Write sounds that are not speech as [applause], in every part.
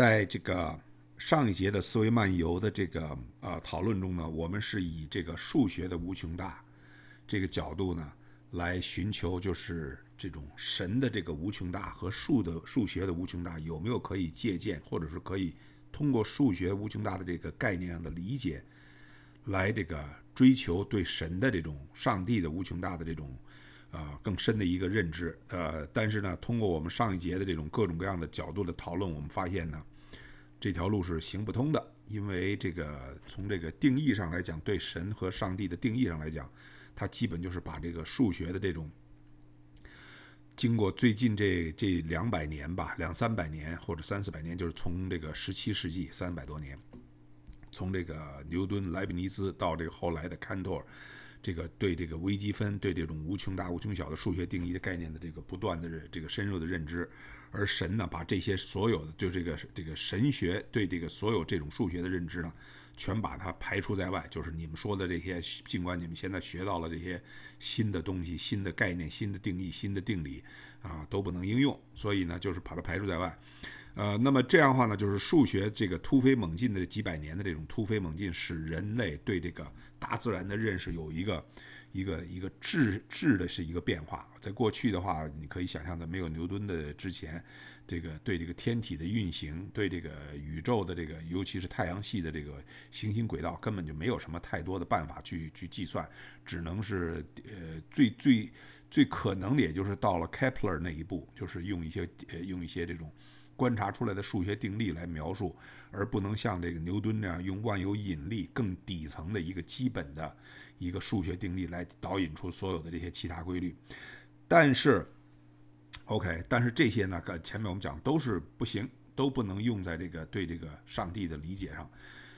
在这个上一节的思维漫游的这个呃讨论中呢，我们是以这个数学的无穷大这个角度呢，来寻求就是这种神的这个无穷大和数的数学的无穷大有没有可以借鉴，或者是可以通过数学无穷大的这个概念上的理解，来这个追求对神的这种上帝的无穷大的这种。啊，更深的一个认知，呃，但是呢，通过我们上一节的这种各种各样的角度的讨论，我们发现呢，这条路是行不通的，因为这个从这个定义上来讲，对神和上帝的定义上来讲，它基本就是把这个数学的这种，经过最近这这两百年吧，两三百年或者三四百年，就是从这个十七世纪三百多年，从这个牛顿、莱布尼兹到这个后来的康托尔。这个对这个微积分、对这种无穷大、无穷小的数学定义的概念的这个不断的这个深入的认知，而神呢，把这些所有的就这个这个神学对这个所有这种数学的认知呢，全把它排除在外。就是你们说的这些，尽管你们现在学到了这些新的东西、新的概念、新的定义、新的定理啊，都不能应用，所以呢，就是把它排除在外。呃，那么这样的话呢，就是数学这个突飞猛进的几百年的这种突飞猛进，使人类对这个大自然的认识有一个一个一个质质的是一个变化。在过去的话，你可以想象的，没有牛顿的之前，这个对这个天体的运行，对这个宇宙的这个，尤其是太阳系的这个行星轨道，根本就没有什么太多的办法去去计算，只能是呃最最最可能的，也就是到了 Kepler 那一步，就是用一些呃用一些这种。观察出来的数学定律来描述，而不能像这个牛顿那样用万有引力更底层的一个基本的一个数学定律来导引出所有的这些其他规律。但是，OK，但是这些呢，前面我们讲都是不行，都不能用在这个对这个上帝的理解上。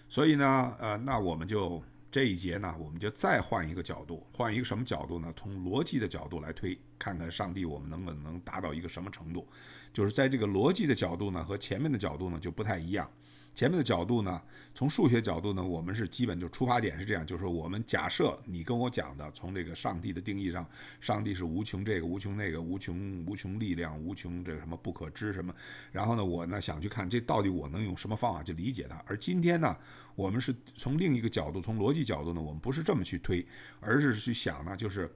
所以呢，呃，那我们就这一节呢，我们就再换一个角度，换一个什么角度呢？从逻辑的角度来推，看看上帝我们能不能达到一个什么程度。就是在这个逻辑的角度呢，和前面的角度呢就不太一样。前面的角度呢，从数学角度呢，我们是基本就出发点是这样，就是说我们假设你跟我讲的，从这个上帝的定义上，上帝是无穷这个无穷那个无穷无穷力量无穷这个什么不可知什么。然后呢，我呢想去看这到底我能用什么方法去理解它。而今天呢，我们是从另一个角度，从逻辑角度呢，我们不是这么去推，而是去想呢，就是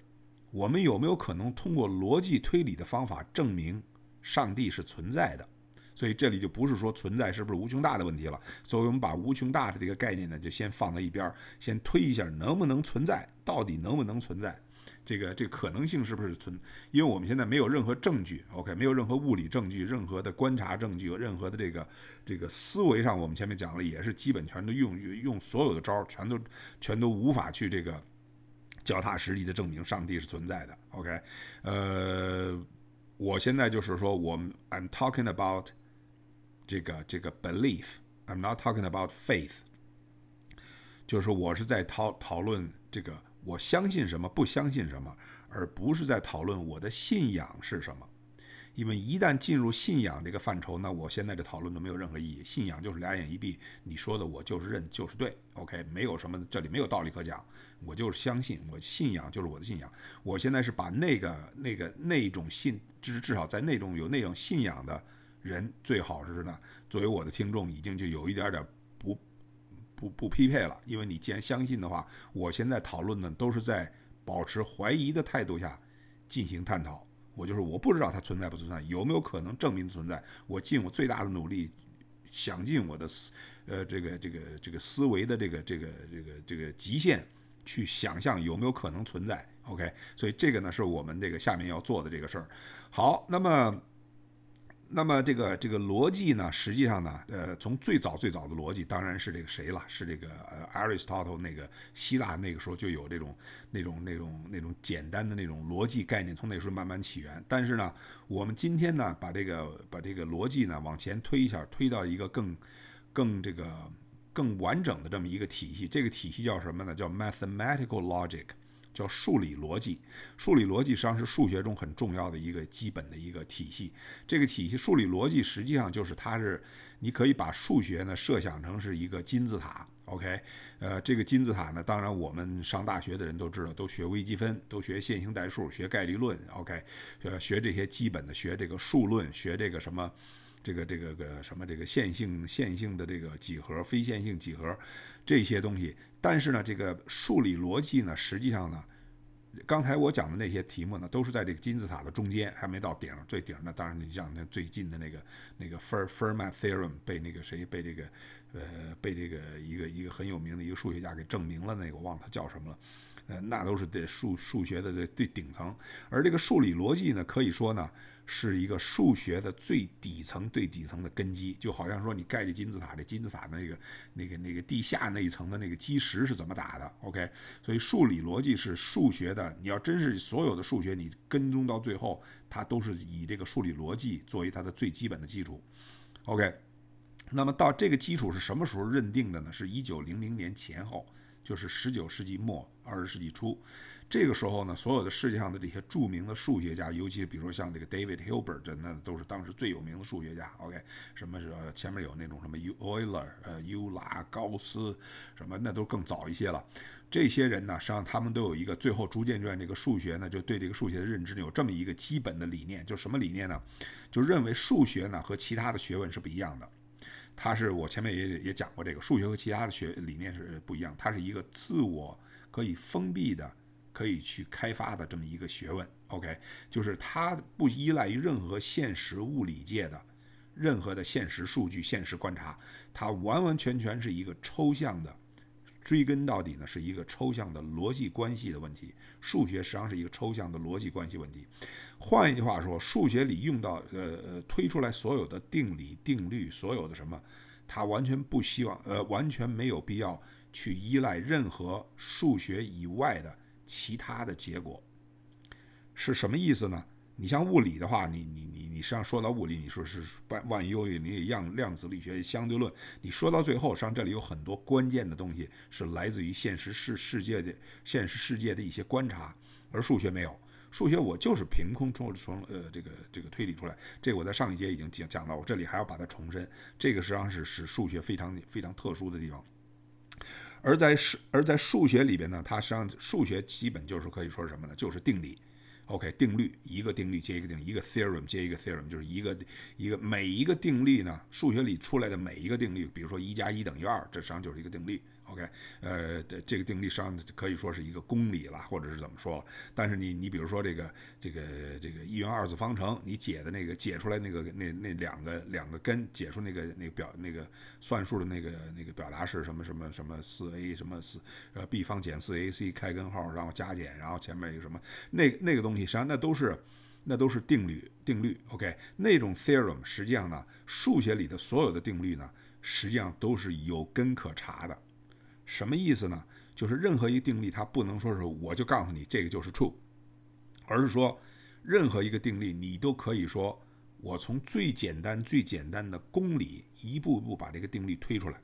我们有没有可能通过逻辑推理的方法证明。上帝是存在的，所以这里就不是说存在是不是无穷大的问题了。所以我们把无穷大的这个概念呢，就先放在一边，先推一下能不能存在，到底能不能存在，这个这可能性是不是存？因为我们现在没有任何证据，OK，没有任何物理证据，任何的观察证据，任何的这个这个思维上，我们前面讲了，也是基本全都用用所有的招儿，全都全都无法去这个脚踏实地的证明上帝是存在的，OK，呃。我现在就是说，我们 I'm talking about 这个这个 belief，I'm not talking about faith，就是我是在讨讨论这个我相信什么，不相信什么，而不是在讨论我的信仰是什么。因为一旦进入信仰这个范畴，那我现在的讨论都没有任何意义。信仰就是俩眼一闭，你说的我就是认，就是对，OK，没有什么，这里没有道理可讲，我就是相信，我信仰就是我的信仰。我现在是把那个那个那种信，至至少在那种有那种信仰的人，最好是呢，作为我的听众，已经就有一点点不不不匹配了。因为你既然相信的话，我现在讨论呢，都是在保持怀疑的态度下进行探讨。我就是我不知道它存在不存在，有没有可能证明存在？我尽我最大的努力，想尽我的思，呃，这个这个这个思维的这个这个这个这个极限，去想象有没有可能存在。OK，所以这个呢是我们这个下面要做的这个事儿。好，那么。那么这个这个逻辑呢，实际上呢，呃，从最早最早的逻辑当然是这个谁了，是这个呃，Aristotle 那个希腊那个时候就有这种那种那种那种简单的那种逻辑概念，从那时候慢慢起源。但是呢，我们今天呢，把这个把这个逻辑呢往前推一下，推到一个更更这个更完整的这么一个体系。这个体系叫什么呢？叫 Mathematical Logic。叫数理逻辑，数理逻辑实际上是数学中很重要的一个基本的一个体系。这个体系数理逻辑实际上就是它是，你可以把数学呢设想成是一个金字塔。OK，呃，这个金字塔呢，当然我们上大学的人都知道，都学微积分，都学线性代数，学概率论。OK，呃，学这些基本的，学这个数论，学这个什么。这个这个个什么这个线性线性的这个几何、非线性几何这些东西。但是呢，这个数理逻辑呢，实际上呢。刚才我讲的那些题目呢，都是在这个金字塔的中间，还没到顶最顶呢。当然，你像那最近的那个那个 Fer Fermat Theorem 被那个谁被这个呃被这个一个一个很有名的一个数学家给证明了，那个我忘了他叫什么了。呃，那都是对数数学的最最顶层。而这个数理逻辑呢，可以说呢。是一个数学的最底层、最底层的根基，就好像说你盖这金字塔，这金字塔那个、那个、那个地下那一层的那个基石是怎么打的？OK，所以数理逻辑是数学的。你要真是所有的数学，你跟踪到最后，它都是以这个数理逻辑作为它的最基本的基础。OK，那么到这个基础是什么时候认定的呢？是一九零零年前后，就是十九世纪末、二十世纪初。这个时候呢，所有的世界上的这些著名的数学家，尤其比如说像这个 David Hilbert，那都是当时最有名的数学家。OK，什么是前面有那种什么 Euler，呃，尤拉、高斯，什么那都更早一些了。这些人呢，实际上他们都有一个最后逐渐转这个数学呢，就对这个数学的认知呢有这么一个基本的理念，就什么理念呢？就认为数学呢和其他的学问是不一样的。它是我前面也也讲过，这个数学和其他的学理念是不一样，它是一个自我可以封闭的。可以去开发的这么一个学问，OK，就是它不依赖于任何现实物理界的任何的现实数据、现实观察，它完完全全是一个抽象的，追根到底呢是一个抽象的逻辑关系的问题。数学实际上是一个抽象的逻辑关系问题。换一句话说，数学里用到呃呃推出来所有的定理、定律，所有的什么，它完全不希望呃完全没有必要去依赖任何数学以外的。其他的结果是什么意思呢？你像物理的话，你你你你实际上说到物理，你说是万万有引力、量量子力学、相对论，你说到最后，实际上这里有很多关键的东西是来自于现实世世界的现实世界的一些观察，而数学没有。数学我就是凭空从从呃这个这个推理出来。这个我在上一节已经讲讲到，我这里还要把它重申。这个实际上是是数学非常非常特殊的地方。而在数而在数学里边呢，它实际上数学基本就是可以说是什么呢？就是定理，OK，定律，一个定律接一个定律，一个 theorem 接一个 theorem，就是一个一个每一个定律呢，数学里出来的每一个定律，比如说一加一等于二，这实际上就是一个定律。OK，呃，这这个定律上可以说是一个公理了，或者是怎么说？但是你你比如说这个这个这个一元二次方程，你解的那个解出来那个那那两个两个根，解出那个那个表那个算术的那个那个表达式什么什么什么四 a 什么四呃 b 方减四 ac 开根号，然后加减，然后前面一个什么那那个东西，实际上那都是那都是定律定律。OK，那种 theorem 实际上呢，数学里的所有的定律呢，实际上都是有根可查的。什么意思呢？就是任何一个定律，它不能说是我就告诉你这个就是 true，而是说任何一个定律，你都可以说我从最简单、最简单的公理一步步把这个定律推出来。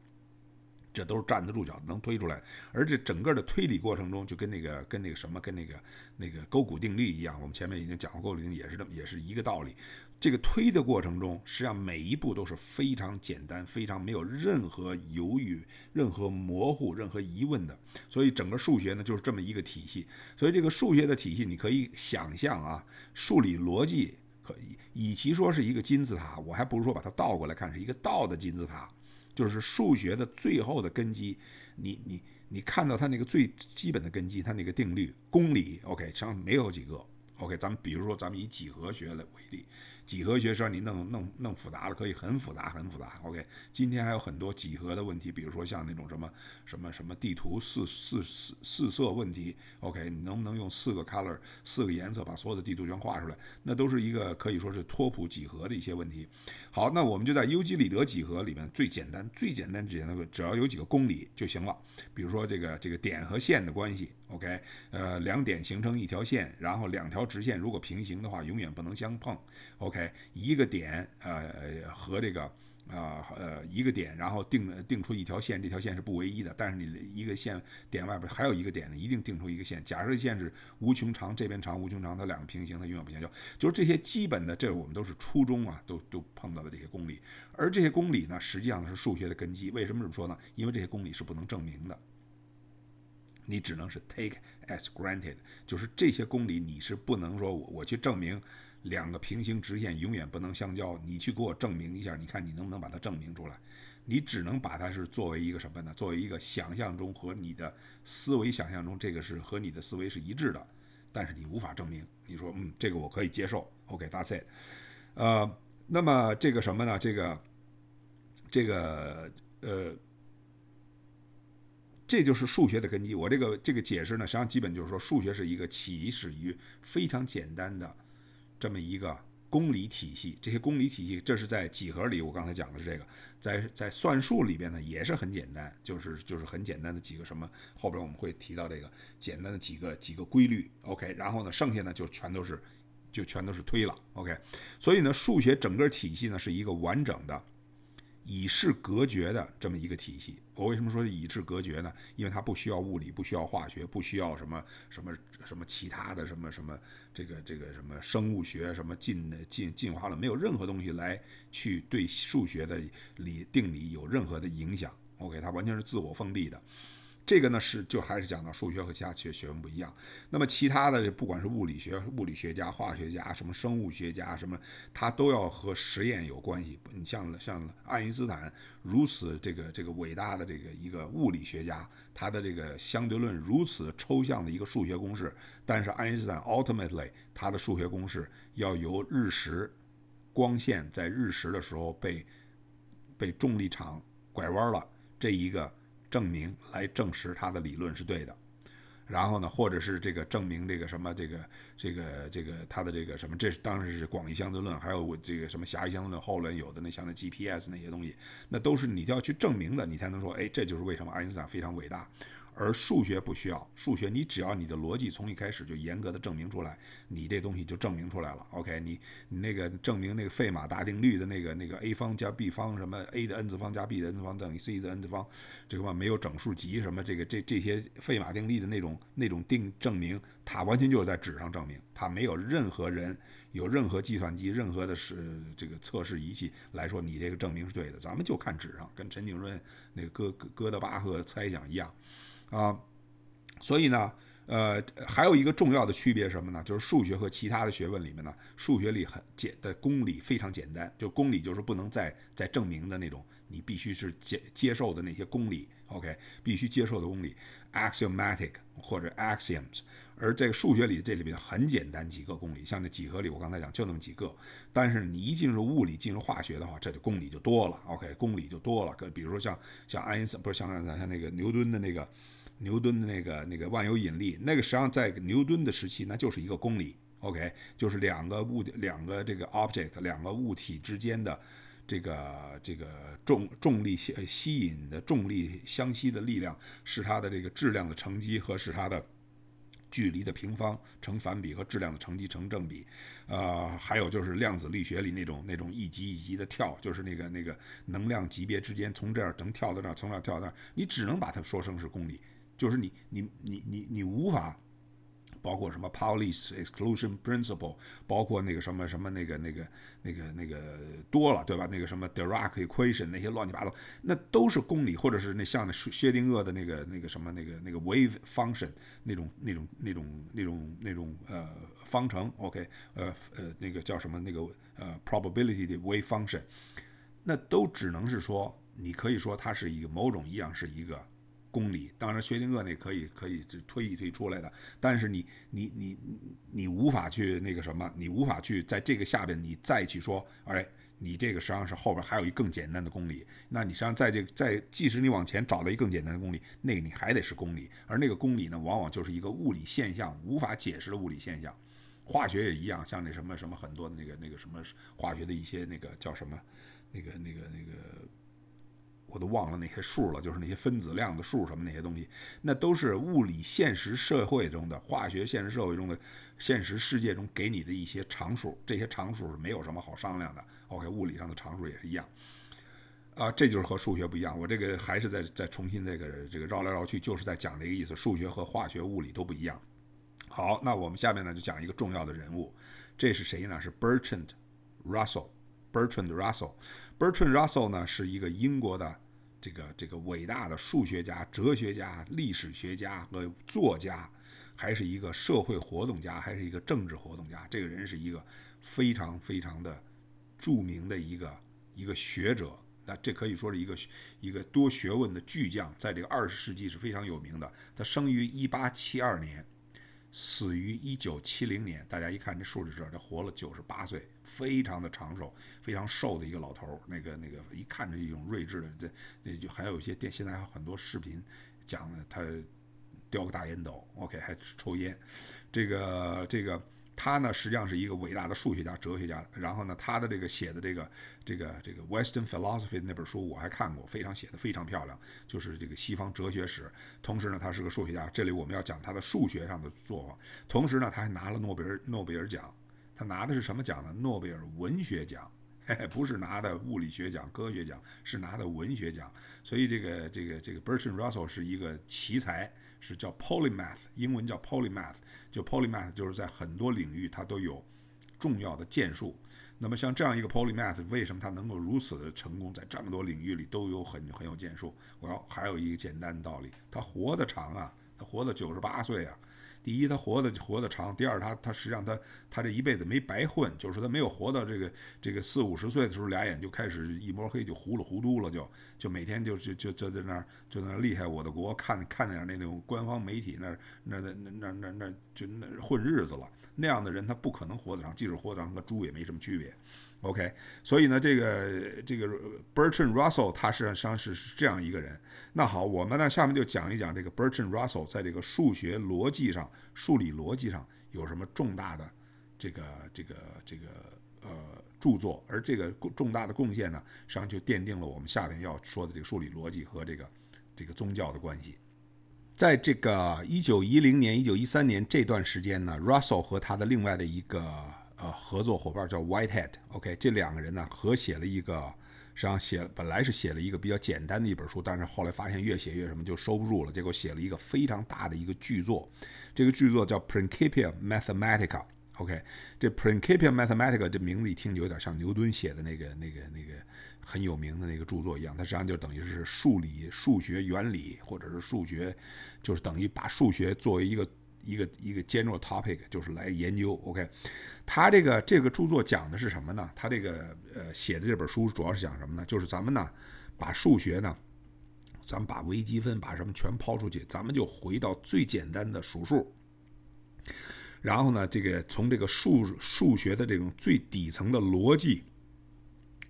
这都是站得住脚，能推出来。而这整个的推理过程中，就跟那个跟那个什么，跟那个那个勾股定律一样。我们前面已经讲过，勾股定律也是这么，也是一个道理。这个推的过程中，实际上每一步都是非常简单，非常没有任何犹豫、任何模糊、任何疑问的。所以整个数学呢，就是这么一个体系。所以这个数学的体系，你可以想象啊，数理逻辑可以，与其说是一个金字塔，我还不如说把它倒过来看，是一个倒的金字塔。就是数学的最后的根基，你你你看到它那个最基本的根基，它那个定律公理，OK，实际上没有几个，OK，咱们比如说咱们以几何学来为例。几何学实际上你弄弄弄复杂了，可以很复杂很复杂。OK，今天还有很多几何的问题，比如说像那种什么什么什么地图四四四四色问题。OK，你能不能用四个 color 四个颜色把所有的地图全画出来？那都是一个可以说是拓扑几何的一些问题。好，那我们就在尤几里得几何里面最简单最简单最简单的，只要有几个公理就行了。比如说这个这个点和线的关系。OK，呃，两点形成一条线，然后两条直线如果平行的话，永远不能相碰。OK，一个点，呃，和这个。啊呃一个点，然后定定出一条线，这条线是不唯一的，但是你一个线点外边还有一个点呢，一定定出一个线。假设线是无穷长，这边长无穷长，它两个平行，它永远不相交。就是这些基本的，这我们都是初中啊，都都碰到的这些公理。而这些公理呢，实际上是数学的根基。为什么这么说呢？因为这些公理是不能证明的，你只能是 take as granted，就是这些公理你是不能说我我去证明。两个平行直线永远不能相交。你去给我证明一下，你看你能不能把它证明出来？你只能把它是作为一个什么呢？作为一个想象中和你的思维想象中这个是和你的思维是一致的，但是你无法证明。你说嗯，这个我可以接受。OK，that's it。呃，那么这个什么呢？这个这个呃。这就是数学的根基。我这个这个解释呢，实际上基本就是说，数学是一个起始于非常简单的这么一个公理体系。这些公理体系，这是在几何里，我刚才讲的是这个，在在算术里边呢，也是很简单，就是就是很简单的几个什么，后边我们会提到这个简单的几个几个规律。OK，然后呢，剩下呢就全都是就全都是推了。OK，所以呢，数学整个体系呢是一个完整的。以示隔绝的这么一个体系，我为什么说以示隔绝呢？因为它不需要物理，不需要化学，不需要什么什么什么其他的什么什么这个这个什么生物学什么进进进化论，没有任何东西来去对数学的理定理有任何的影响。OK，它完全是自我封闭的。这个呢是就还是讲到数学和其他学学问不一样。那么其他的不管是物理学、物理学家、化学家、什么生物学家什么，他都要和实验有关系。你像像爱因斯坦如此这个这个伟大的这个一个物理学家，他的这个相对论如此抽象的一个数学公式，但是爱因斯坦 ultimately 他的数学公式要由日食光线在日食的时候被被重力场拐弯了这一个。证明来证实他的理论是对的，然后呢，或者是这个证明这个什么这个这个这个他的这个什么，这是当时是广义相对论，还有我这个什么狭义相对论后来有的那像那 GPS 那些东西，那都是你要去证明的，你才能说，哎，这就是为什么爱因斯坦非常伟大。而数学不需要，数学你只要你的逻辑从一开始就严格的证明出来，你这东西就证明出来了。OK，你你那个证明那个费马大定律的那个那个 a 方加 b 方什么 a 的 n 次方加 b 的 n 次方等于 c 的 n 次方，这个嘛没有整数集什么这个这这些费马定律的那种那种定证明，它完全就是在纸上证明，它没有任何人有任何计算机任何的是这个测试仪器来说你这个证明是对的，咱们就看纸上，跟陈景润那个哥哥德巴赫猜想一样。啊，所以呢，呃，还有一个重要的区别什么呢？就是数学和其他的学问里面呢，数学里很简的公理非常简单，就公理就是不能再再证明的那种，你必须是接接受的那些公理，OK，必须接受的公理，axiomatic 或者 axioms。而这个数学里这里边很简单几个公理，像那几何里我刚才讲就那么几个，但是你一进入物理、进入化学的话，这就公理就多了，OK，公理就多了。可比如说像像爱因斯坦不是像像那个牛顿的那个。牛顿的那个那个万有引力，那个实际上在牛顿的时期，那就是一个公理，OK，就是两个物两个这个 object 两个物体之间的这个这个重重力吸吸引的重力相吸的力量，是它的这个质量的乘积和使它的距离的平方成反比和质量的乘积成正比，呃，还有就是量子力学里那种那种一级一级的跳，就是那个那个能量级别之间从这儿能跳到那儿，从那儿跳到那儿，你只能把它说成是公理。就是你你你你你无法，包括什么 Pauli's exclusion principle，包括那个什么什么那个那个那个那个多了，对吧？那个什么 Dirac equation 那些乱七八糟，那都是公理，或者是那像那薛定谔的那个那个什么那个那个 wave function 那种那种那种那种那种呃方程，OK，呃呃那个叫什么那个呃 probability 的 wave function，那都只能是说，你可以说它是一个某种一样是一个。公理，当然薛定谔那可以可以推一推出来的，但是你你你你无法去那个什么，你无法去在这个下边你再去说，哎，你这个实际上是后边还有一更简单的公理，那你实际上在这在即使你往前找到一更简单的公理，那个你还得是公理，而那个公理呢，往往就是一个物理现象，无法解释的物理现象。化学也一样，像那什么什么很多那个那个什么化学的一些那个叫什么，那个那个那个。我都忘了那些数了，就是那些分子量的数什么那些东西，那都是物理现实社会中的化学现实社会中的现实世界中给你的一些常数，这些常数是没有什么好商量的。OK，物理上的常数也是一样，啊，这就是和数学不一样。我这个还是在在重新这个这个绕来绕去，就是在讲这个意思。数学和化学、物理都不一样。好，那我们下面呢就讲一个重要的人物，这是谁呢？是 Bertrand Russell。Bertrand Russell。Bertrand Russell 呢是一个英国的这个这个伟大的数学家、哲学家、历史学家和作家，还是一个社会活动家，还是一个政治活动家。这个人是一个非常非常的著名的一个一个学者。那这可以说是一个一个多学问的巨匠，在这个二十世纪是非常有名的。他生于一八七二年，死于一九七零年。大家一看这数字这，他活了九十八岁，非常的长寿，非常瘦的一个老头儿。那个那个一看着一种睿智的，这这就还有一些电，现在还有很多视频讲的他叼个大烟斗，OK 还抽烟。这个这个。他呢，实际上是一个伟大的数学家、哲学家。然后呢，他的这个写的这个、这个、这个《Western Philosophy》那本书我还看过，非常写的非常漂亮，就是这个西方哲学史。同时呢，他是个数学家。这里我们要讲他的数学上的作风。同时呢，他还拿了诺贝尔诺贝尔奖。他拿的是什么奖呢？诺贝尔文学奖，嘿嘿不是拿的物理学奖、科学奖，是拿的文学奖。所以这个、这个、这个 Bertrand Russell 是一个奇才。是叫 polymath，英文叫 polymath，就 polymath 就是在很多领域它都有重要的建树。那么像这样一个 polymath，为什么它能够如此的成功，在这么多领域里都有很很有建树？我要还有一个简单的道理，他活得长啊，他活到九十八岁啊。第一，他活的活的长；第二，他他实际上他他这一辈子没白混，就是他没有活到这个这个四五十岁的时候，俩眼就开始一摸黑，就糊里糊涂了，就就每天就就就就在那儿就在那厉害我的国，看看点那种官方媒体那那那那那那那就那混日子了。那样的人他不可能活得长，即使活得长，和猪也没什么区别。OK，所以呢，这个这个 Bertrand Russell 他实际上是是这样一个人。那好，我们呢下面就讲一讲这个 Bertrand Russell 在这个数学逻辑上、数理逻辑上有什么重大的这个这个这个呃著作，而这个重大的贡献呢，实际上就奠定了我们下面要说的这个数理逻辑和这个这个宗教的关系。在这个一九一零年、一九一三年这段时间呢，Russell 和他的另外的一个呃，合作伙伴叫 Whitehead，OK，这两个人呢合写了一个，实际上写本来是写了一个比较简单的一本书，但是后来发现越写越什么就收不住了，结果写了一个非常大的一个巨作，这个巨作叫 Principia Mathematica，OK，这 Principia Mathematica 这名字一听就有点像牛顿写的那个那个那个很有名的那个著作一样，它实际上就等于是数理数学原理或者是数学，就是等于把数学作为一个。一个一个 general topic 就是来研究，OK，他这个这个著作讲的是什么呢？他这个呃写的这本书主要是讲什么呢？就是咱们呢把数学呢，咱们把微积分把什么全抛出去，咱们就回到最简单的数数，然后呢这个从这个数数学的这种最底层的逻辑。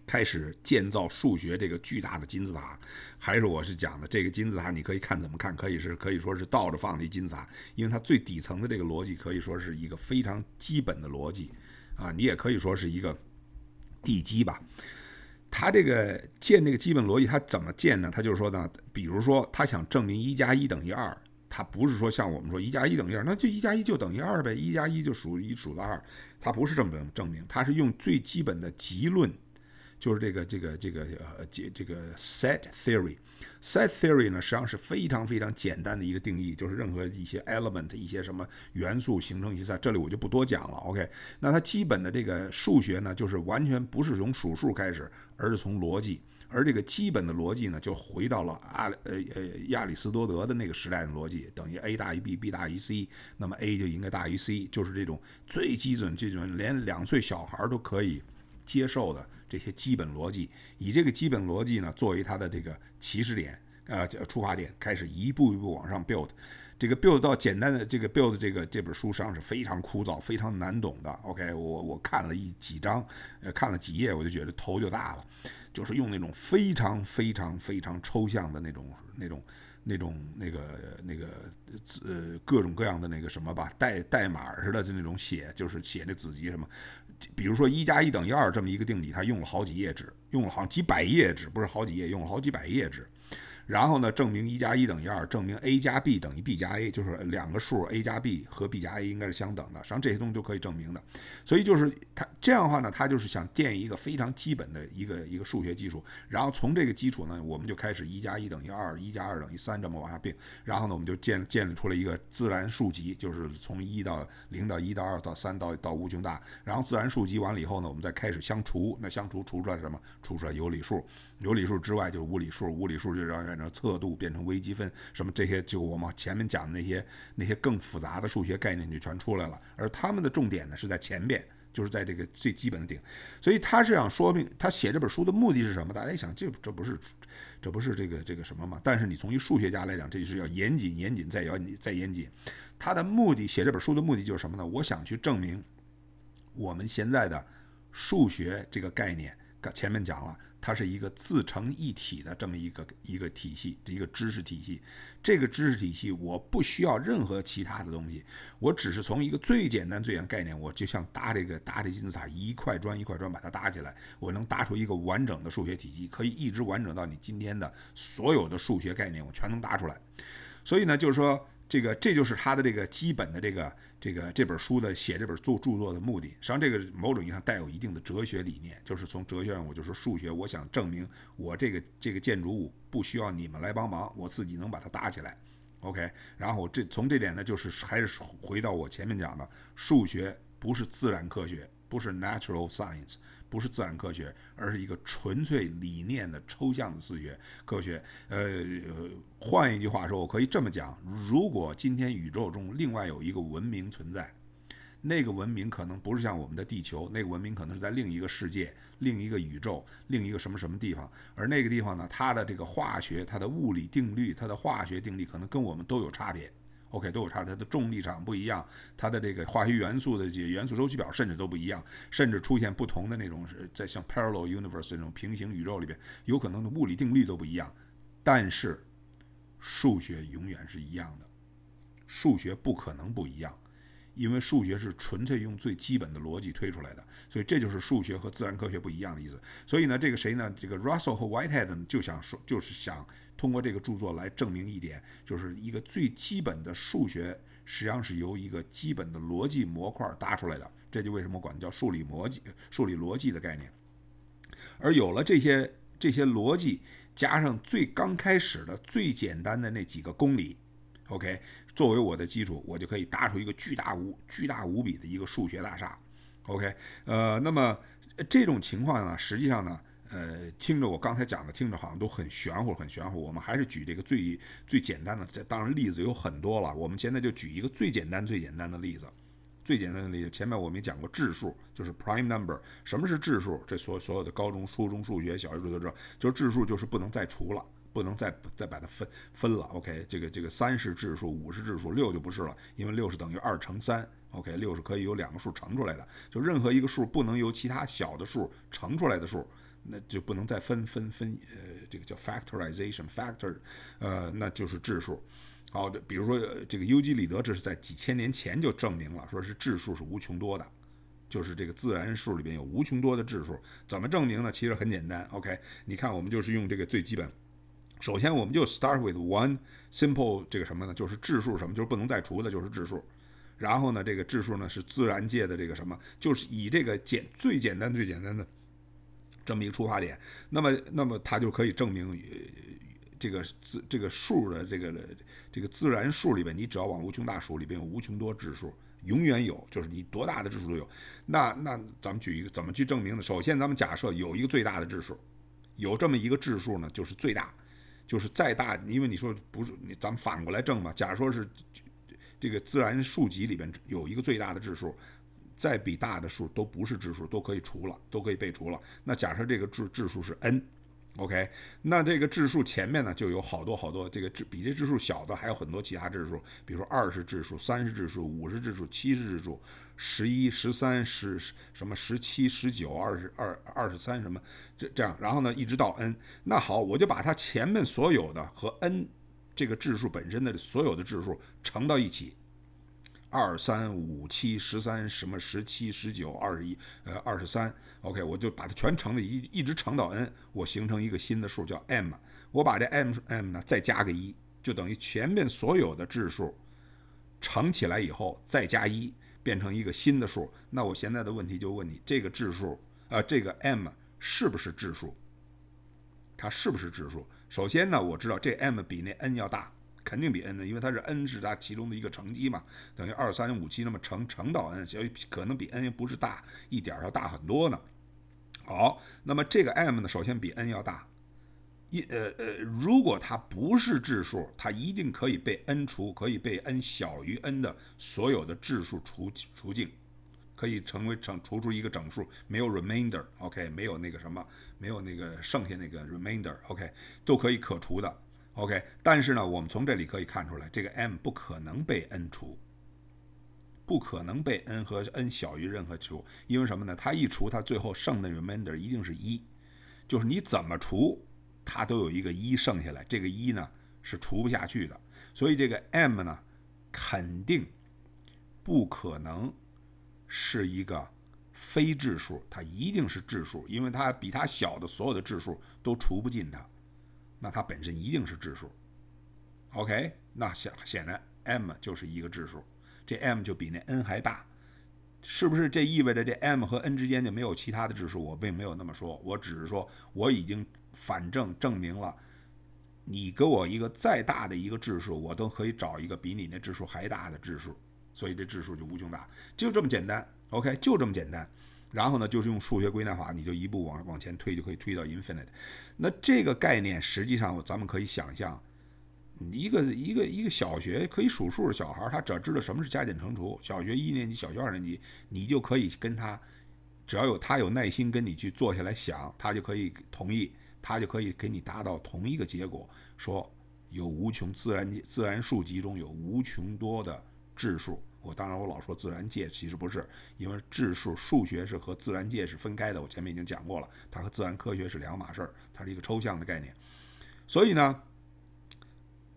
开始建造数学这个巨大的金字塔，还是我是讲的这个金字塔，你可以看怎么看，可以是可以说是倒着放的一金字塔，因为它最底层的这个逻辑可以说是一个非常基本的逻辑啊，你也可以说是一个地基吧。它这个建这个基本逻辑，它怎么建呢？它就是说呢，比如说他想证明一加一等于二，它不是说像我们说一加一等于二，那就一加一就等于二呗，一加一就属于一数到二，它不是这么证明，它是用最基本的集论。就是这个这个这个呃这这个 set theory，set theory 呢实际上是非常非常简单的一个定义，就是任何一些 element 一些什么元素形成一些在这里我就不多讲了。OK，那它基本的这个数学呢，就是完全不是从数数开始，而是从逻辑，而这个基本的逻辑呢，就回到了阿呃呃亚里士多德的那个时代的逻辑，等于 a 大于 b，b 大于 c，那么 a 就应该大于 c，就是这种最基准这种连两岁小孩都可以。接受的这些基本逻辑，以这个基本逻辑呢作为它的这个起始点，呃，出发点，开始一步一步往上 build。这个 build 到简单的这个 build 这个这本书上是非常枯燥、非常难懂的。OK，我我看了一几章，呃，看了几页，我就觉得头就大了，就是用那种非常非常非常抽象的那种那种那种那个那个呃各种各样的那个什么吧，代代码似的就那种写，就是写那子集什么。比如说一加一等于二这么一个定理，他用了好几页纸，用了好几百页纸，不是好几页，用了好几百页纸。然后呢，证明一加一等于二，证明 a 加 b 等于 b 加 a，就是两个数 a 加 b 和 b 加 a 应该是相等的，实际上这些东西都可以证明的。所以就是他这样的话呢，他就是想建一个非常基本的一个一个数学基础，然后从这个基础呢，我们就开始一加一等于二，一加二等于三这么往下并，然后呢，我们就建建立出了一个自然数集，就是从一到零到一到二到三到到无穷大，然后自然数集完了以后呢，我们再开始相除，那相除除出来什么？除出来有理数，有理数之外就是无理数，无理数就让变成测度，变成微积分，什么这些就我们前面讲的那些那些更复杂的数学概念就全出来了。而他们的重点呢是在前边，就是在这个最基本的顶。所以他是想说明，他写这本书的目的是什么？大家一想，这这不是这不是这个这个什么嘛？但是你从一数学家来讲，这就是要严谨、严谨再要再严谨。他的目的写这本书的目的就是什么呢？我想去证明我们现在的数学这个概念。前面讲了，它是一个自成一体的这么一个一个体系，一个知识体系。这个知识体系我不需要任何其他的东西，我只是从一个最简单最简单概念，我就像搭这个搭这金字塔，一块砖一块砖把它搭起来，我能搭出一个完整的数学体系，可以一直完整到你今天的所有的数学概念，我全能搭出来。所以呢，就是说。这个这就是它的这个基本的这个这个这本书的写这本著著作的目的。实际上，这个某种意义上带有一定的哲学理念，就是从哲学上，我就说数学，我想证明我这个这个建筑物不需要你们来帮忙，我自己能把它搭起来。OK，然后这从这点呢，就是还是回到我前面讲的，数学不是自然科学，不是 natural science。不是自然科学，而是一个纯粹理念的抽象的自学科学。呃，换一句话说，我可以这么讲：如果今天宇宙中另外有一个文明存在，那个文明可能不是像我们的地球，那个文明可能是在另一个世界、另一个宇宙、另一个什么什么地方，而那个地方呢，它的这个化学、它的物理定律、它的化学定律可能跟我们都有差别。OK，都有差，它的重力场不一样，它的这个化学元素的这元素周期表甚至都不一样，甚至出现不同的那种是在像 parallel universe 这种平行宇宙里边，有可能的物理定律都不一样，但是数学永远是一样的，数学不可能不一样。因为数学是纯粹用最基本的逻辑推出来的，所以这就是数学和自然科学不一样的意思。所以呢，这个谁呢？这个 Russell 和 Whitehead 就想说，就是想通过这个著作来证明一点，就是一个最基本的数学实际上是由一个基本的逻辑模块搭出来的。这就为什么管叫数理逻辑、数理逻辑的概念。而有了这些这些逻辑，加上最刚开始的最简单的那几个公理，OK。作为我的基础，我就可以搭出一个巨大无巨大无比的一个数学大厦。OK，呃，那么这种情况呢，实际上呢，呃，听着我刚才讲的，听着好像都很玄乎，很玄乎。我们还是举这个最最简单的，这当然例子有很多了。我们现在就举一个最简单、最简单的例子。最简单的例子，前面我们讲过质数，就是 prime number。什么是质数？这所所有的高中、初中数学、小学数都知道，就是质数就是不能再除了。不能再再把它分分了，OK，这个这个三是质数，五是质数，六就不是了，因为六是等于二乘三，OK，六是可以由两个数乘出来的，就任何一个数不能由其他小的数乘出来的数，那就不能再分分分，呃，这个叫 factorization，factor，呃，那就是质数。好，比如说这个尤几里得，这是在几千年前就证明了，说是质数是无穷多的，就是这个自然数里边有无穷多的质数。怎么证明呢？其实很简单，OK，你看我们就是用这个最基本。首先，我们就 start with one simple 这个什么呢？就是质数什么，就是不能再除的，就是质数。然后呢，这个质数呢是自然界的这个什么，就是以这个简最简单最简单的这么一个出发点，那么那么它就可以证明呃这个自这个数的这个这个自然数里边，你只要往无穷大数里边有无穷多质数，永远有，就是你多大的质数都有。那那咱们举一个怎么去证明呢？首先，咱们假设有一个最大的质数，有这么一个质数呢，就是最大。就是再大，因为你说不是你，咱们反过来证嘛。假如说是这个自然数集里边有一个最大的质数，再比大的数都不是质数，都可以除了，都可以被除了。那假设这个质质数是 n，OK，那这个质数前面呢就有好多好多这个质比这质数小的还有很多其他质数，比如说二是质数，三是质数，五是质数，七是质数。十一、十三、十什么十七、十九、二十二、二十三什么这这样，然后呢，一直到 n。那好，我就把它前面所有的和 n 这个质数本身的所有的质数乘到一起，二三五七十三什么十七、十九、二十一呃二十三，OK，我就把它全乘了一一直乘到 n，我形成一个新的数叫 m。我把这 m m 呢再加个一，就等于前面所有的质数乘起来以后再加一。变成一个新的数，那我现在的问题就问你：这个质数，呃，这个 m 是不是质数？它是不是质数？首先呢，我知道这 m 比那 n 要大，肯定比 n 的，因为它是 n 是它其中的一个乘积嘛，等于二三五七，那么乘乘到 n，所以可能比 n 不是大一点儿，要大很多呢。好，那么这个 m 呢，首先比 n 要大一呃呃，如果它不是质数，它一定可以被 n 除，可以被 n 小于 n 的所有的质数除除净，可以成为整除出一个整数，没有 remainder，OK，没有那个什么，没有那个剩下那个 remainder，OK，都可以可除的，OK。但是呢，我们从这里可以看出来，这个 m 不可能被 n 除，不可能被 n 和 n 小于任何除，因为什么呢？它一除，它最后剩的 remainder 一定是一，就是你怎么除。它都有一个一剩下来，这个一呢是除不下去的，所以这个 m 呢肯定不可能是一个非质数，它一定是质数，因为它比它小的所有的质数都除不进它，那它本身一定是质数。OK，那显显然 m 就是一个质数，这 m 就比那 n 还大，是不是？这意味着这 m 和 n 之间就没有其他的质数？我并没有那么说，我只是说我已经。反正证明了，你给我一个再大的一个质数，我都可以找一个比你那质数还大的质数，所以这质数就无穷大，就这么简单。OK，就这么简单。然后呢，就是用数学归纳法，你就一步往往前推，就可以推到 infinite。那这个概念实际上，咱们可以想象，一个一个一个小学可以数数的小孩，他只要知道什么是加减乘除，小学一年级、小学二年级，你就可以跟他，只要有他有耐心跟你去坐下来想，他就可以同意。他就可以给你达到同一个结果，说有无穷自然自然数集中有无穷多的质数。我当然我老说自然界，其实不是，因为质数数学是和自然界是分开的。我前面已经讲过了，它和自然科学是两码事儿，它是一个抽象的概念。所以呢，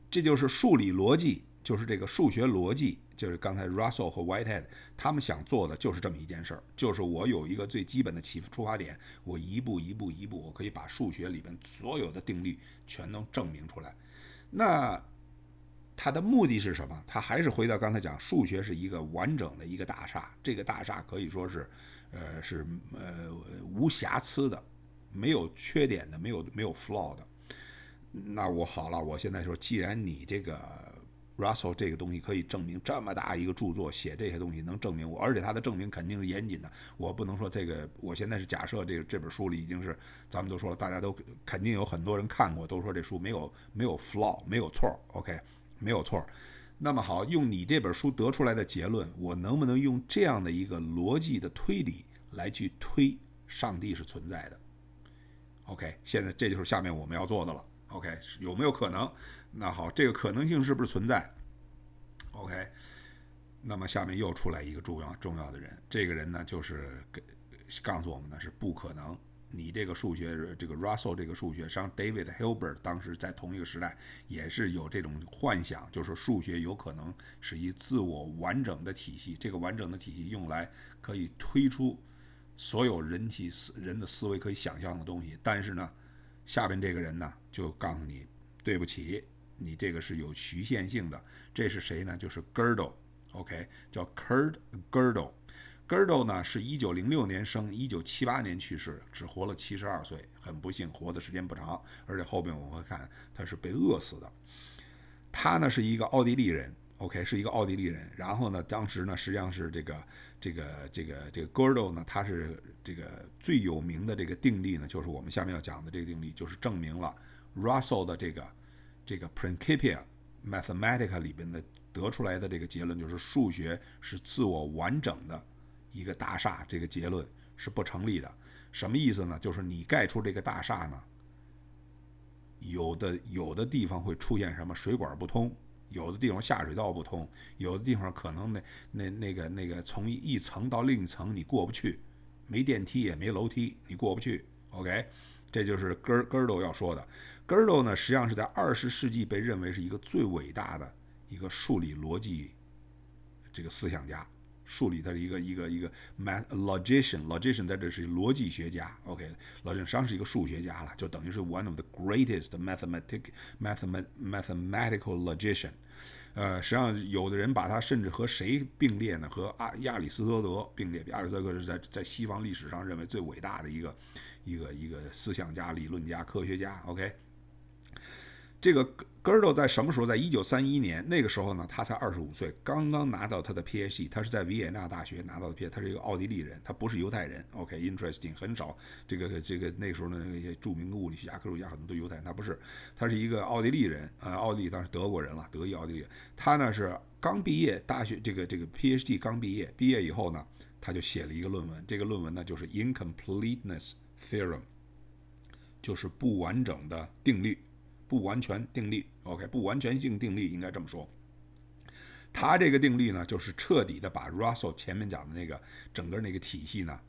这就是数理逻辑，就是这个数学逻辑。就是刚才 Russell 和 Whitehead 他们想做的就是这么一件事儿，就是我有一个最基本的起出发点，我一步一步一步，我可以把数学里边所有的定律全都证明出来。那它的目的是什么？它还是回到刚才讲，数学是一个完整的一个大厦，这个大厦可以说是，呃，是呃无瑕疵的，没有缺点的，没有没有 flaw 的。那我好了，我现在说，既然你这个。Russell 这个东西可以证明这么大一个著作写这些东西能证明我，而且他的证明肯定是严谨的。我不能说这个，我现在是假设这个这本书里已经是，咱们都说了，大家都肯定有很多人看过，都说这书没有没有 flaw 没有错，OK 没有错。那么好，用你这本书得出来的结论，我能不能用这样的一个逻辑的推理来去推上帝是存在的？OK，现在这就是下面我们要做的了。OK，有没有可能？那好，这个可能性是不是存在？OK，那么下面又出来一个重要重要的人，这个人呢就是告诉我们呢是不可能。你这个数学，这个 Russell 这个数学，像 David Hilbert 当时在同一个时代也是有这种幻想，就是数学有可能是一自我完整的体系，这个完整的体系用来可以推出所有人体思人的思维可以想象的东西。但是呢，下边这个人呢就告诉你，对不起。你这个是有局限性的，这是谁呢？就是 Girdle，OK，叫 Kurt Girdle。Girdle 呢是一九零六年生，一九七八年去世，只活了七十二岁，很不幸，活的时间不长，而且后边我们会看他是被饿死的。他呢是一个奥地利人，OK，是一个奥地利人。然后呢，当时呢实际上是这个这个这个这个 Girdle 呢，他是这个最有名的这个定律呢，就是我们下面要讲的这个定律，就是证明了 Russell 的这个。这个 Principia Mathematica 里边的得出来的这个结论就是数学是自我完整的一个大厦，这个结论是不成立的。什么意思呢？就是你盖出这个大厦呢，有的有的地方会出现什么水管不通，有的地方下水道不通，有的地方可能那那那个那个从一层到另一层你过不去，没电梯也没楼梯，你过不去。OK，这就是根根儿都要说的。Gödel 呢，实际上是在二十世纪被认为是一个最伟大的一个数理逻辑这个思想家，数理的一个一个一个 math logician，logician 在这是逻辑学家，OK，logician 实际上是一个数学家了，就等于是 one of the greatest mathematic mathemat mathematical logician。呃，实际上有的人把他甚至和谁并列呢？和阿亚里士多德并列，亚里士多德是在在西方历史上认为最伟大的一个一个一个思想家、理论家、科学家，OK。这个 Gödel 在什么时候？在一九三一年，那个时候呢，他才二十五岁，刚刚拿到他的 PhD，他是在维也纳大学拿到的 PhD，他是一个奥地利人，他不是犹太人。OK，interesting，很少这个这个那时候的那些著名的物理学家、科学家很多都犹太人，他不是，他是一个奥地利人，呃，奥地利当时德国人了，德意奥地利。他呢是刚毕业，大学这个这个 PhD 刚毕业，毕业以后呢，他就写了一个论文，这个论文呢就是 Incompleteness Theorem，就是不完整的定律。不完全定律，OK，不完全性定律应该这么说。他这个定律呢，就是彻底的把 Russell 前面讲的那个整个那个体系呢，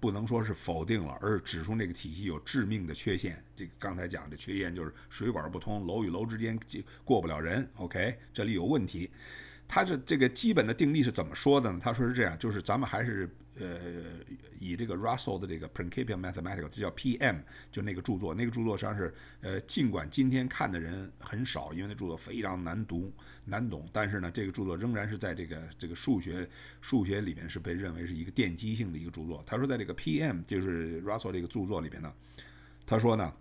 不能说是否定了，而是指出那个体系有致命的缺陷。这个刚才讲的缺陷就是水管不通，楼与楼之间过不了人，OK，这里有问题。他这这个基本的定律是怎么说的呢？他说是这样，就是咱们还是。呃，以这个 Russell 的这个 Principia Mathematica，这叫 PM，就那个著作，那个著作实际上是，呃，尽管今天看的人很少，因为那著作非常难读、难懂，但是呢，这个著作仍然是在这个这个数学数学里面是被认为是一个奠基性的一个著作。他说，在这个 PM，就是 Russell 这个著作里面呢，他说呢，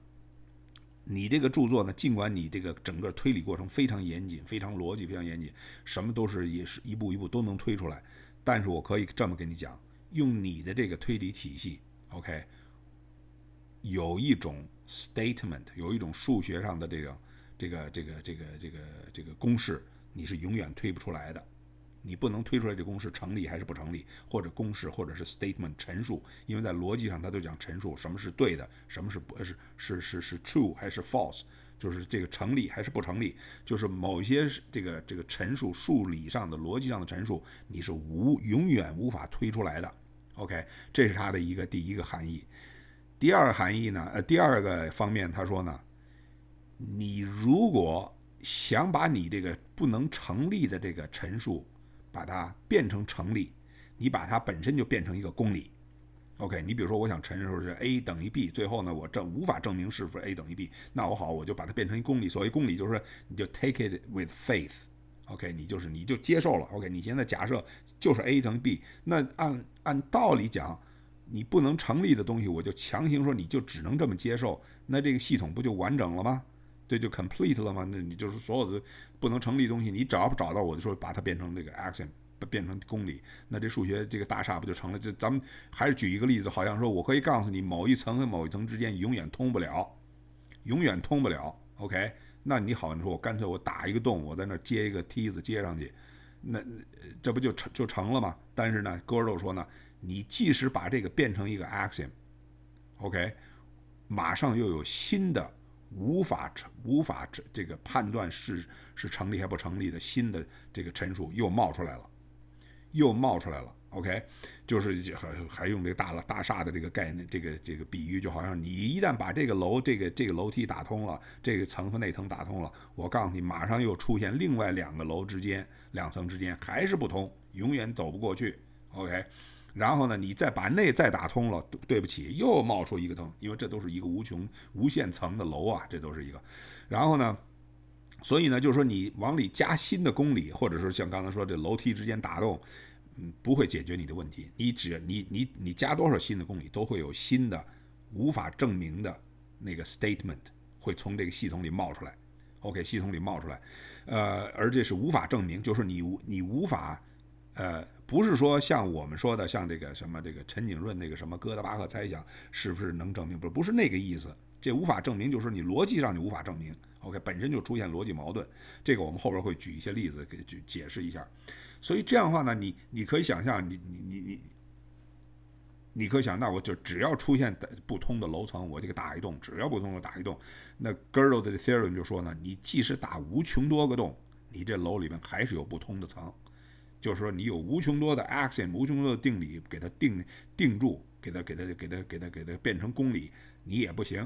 你这个著作呢，尽管你这个整个推理过程非常严谨、非常逻辑、非常严谨，什么都是也是一步一步都能推出来，但是我可以这么跟你讲。用你的这个推理体系，OK，有一种 statement，有一种数学上的这个这个这个这个这个这个公式，你是永远推不出来的。你不能推出来这公式成立还是不成立，或者公式或者是 statement 陈述，因为在逻辑上它都讲陈述，什么是对的，什么是不是是是是 true 还是 false，就是这个成立还是不成立，就是某些这个这个陈述数理上的逻辑上的陈述，你是无永远无法推出来的。OK，这是它的一个第一个含义。第二个含义呢？呃，第二个方面，他说呢，你如果想把你这个不能成立的这个陈述，把它变成成立，你把它本身就变成一个公理。OK，你比如说，我想陈述是 A 等于 B，最后呢，我证无法证明是否 A 等于 B，那我好，我就把它变成一公理。所谓公理，就是你就 take it with faith。OK，你就是你就接受了。OK，你现在假设就是 A 等于 B，那按按道理讲，你不能成立的东西，我就强行说你就只能这么接受，那这个系统不就完整了吗？这就 complete 了吗？那你就是所有的不能成立的东西，你只要找到我就说把它变成这个 axiom，变成公理，那这数学这个大厦不就成了？这咱们还是举一个例子，好像说我可以告诉你某一层和某一层之间永远通不了，永远通不了。OK。那你好，你说我干脆我打一个洞，我在那接一个梯子接上去，那这不就成就成了吗？但是呢，戈尔豆说呢，你即使把这个变成一个 axiom，OK，马上又有新的无法成无法这这个判断是是成立还不成立的新的这个陈述又冒出来了，又冒出来了。OK，就是还还用这个大了大厦的这个概念，这个这个比喻，就好像你一旦把这个楼这个这个楼梯打通了，这个层和那层打通了，我告诉你，马上又出现另外两个楼之间两层之间还是不通，永远走不过去。OK，然后呢，你再把那再打通了，对不起，又冒出一个层，因为这都是一个无穷无限层的楼啊，这都是一个。然后呢，所以呢，就是说你往里加新的公理，或者说像刚才说这楼梯之间打洞。嗯，不会解决你的问题。你只你你你加多少新的公里，都会有新的无法证明的那个 statement 会从这个系统里冒出来。OK，系统里冒出来，呃，而这是无法证明，就是你你无法，呃，不是说像我们说的，像这个什么这个陈景润那个什么哥德巴赫猜想，是不是能证明？不不是那个意思。这无法证明，就是你逻辑上你无法证明。OK，本身就出现逻辑矛盾。这个我们后边会举一些例子给举解释一下。所以这样的话呢，你你可以想象，你你你你，你可以想，那我就只要出现不通的楼层，我这个打一洞，只要不通的打一洞。那 Gödel 的 theorem 就说呢，你即使打无穷多个洞，你这楼里面还是有不通的层，就是说你有无穷多的 axiom，无穷多的定理给它定定住，给它给它给它给它给它变成公理，你也不行。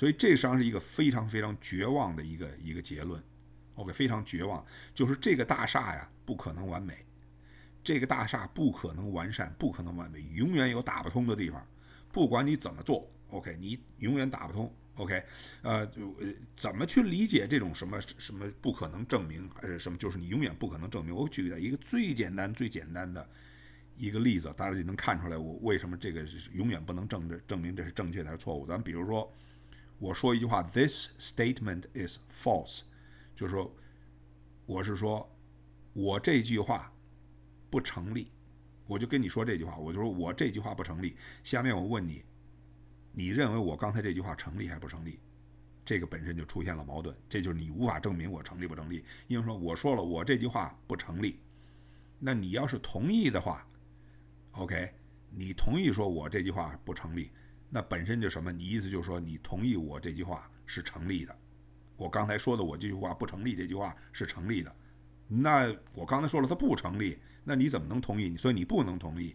所以这实际上是一个非常非常绝望的一个一个结论。OK，非常绝望，就是这个大厦呀，不可能完美，这个大厦不可能完善，不可能完美，永远有打不通的地方，不管你怎么做，OK，你永远打不通，OK，呃，怎么去理解这种什么什么不可能证明，还是什么，就是你永远不可能证明。我举的一个最简单、最简单的一个例子，大家就能看出来我为什么这个是永远不能证证明这是正确还是错误。咱比如说，我说一句话，This statement is false。就是说，我是说，我这句话不成立，我就跟你说这句话，我就说我这句话不成立。下面我问你，你认为我刚才这句话成立还不成立？这个本身就出现了矛盾，这就是你无法证明我成立不成立，因为说我说了我这句话不成立，那你要是同意的话，OK，你同意说我这句话不成立，那本身就什么？你意思就是说你同意我这句话是成立的，我刚才说的我这句话不成立，这句话是成立的，那我刚才说了它不成立，那你怎么能同意？所以你不能同意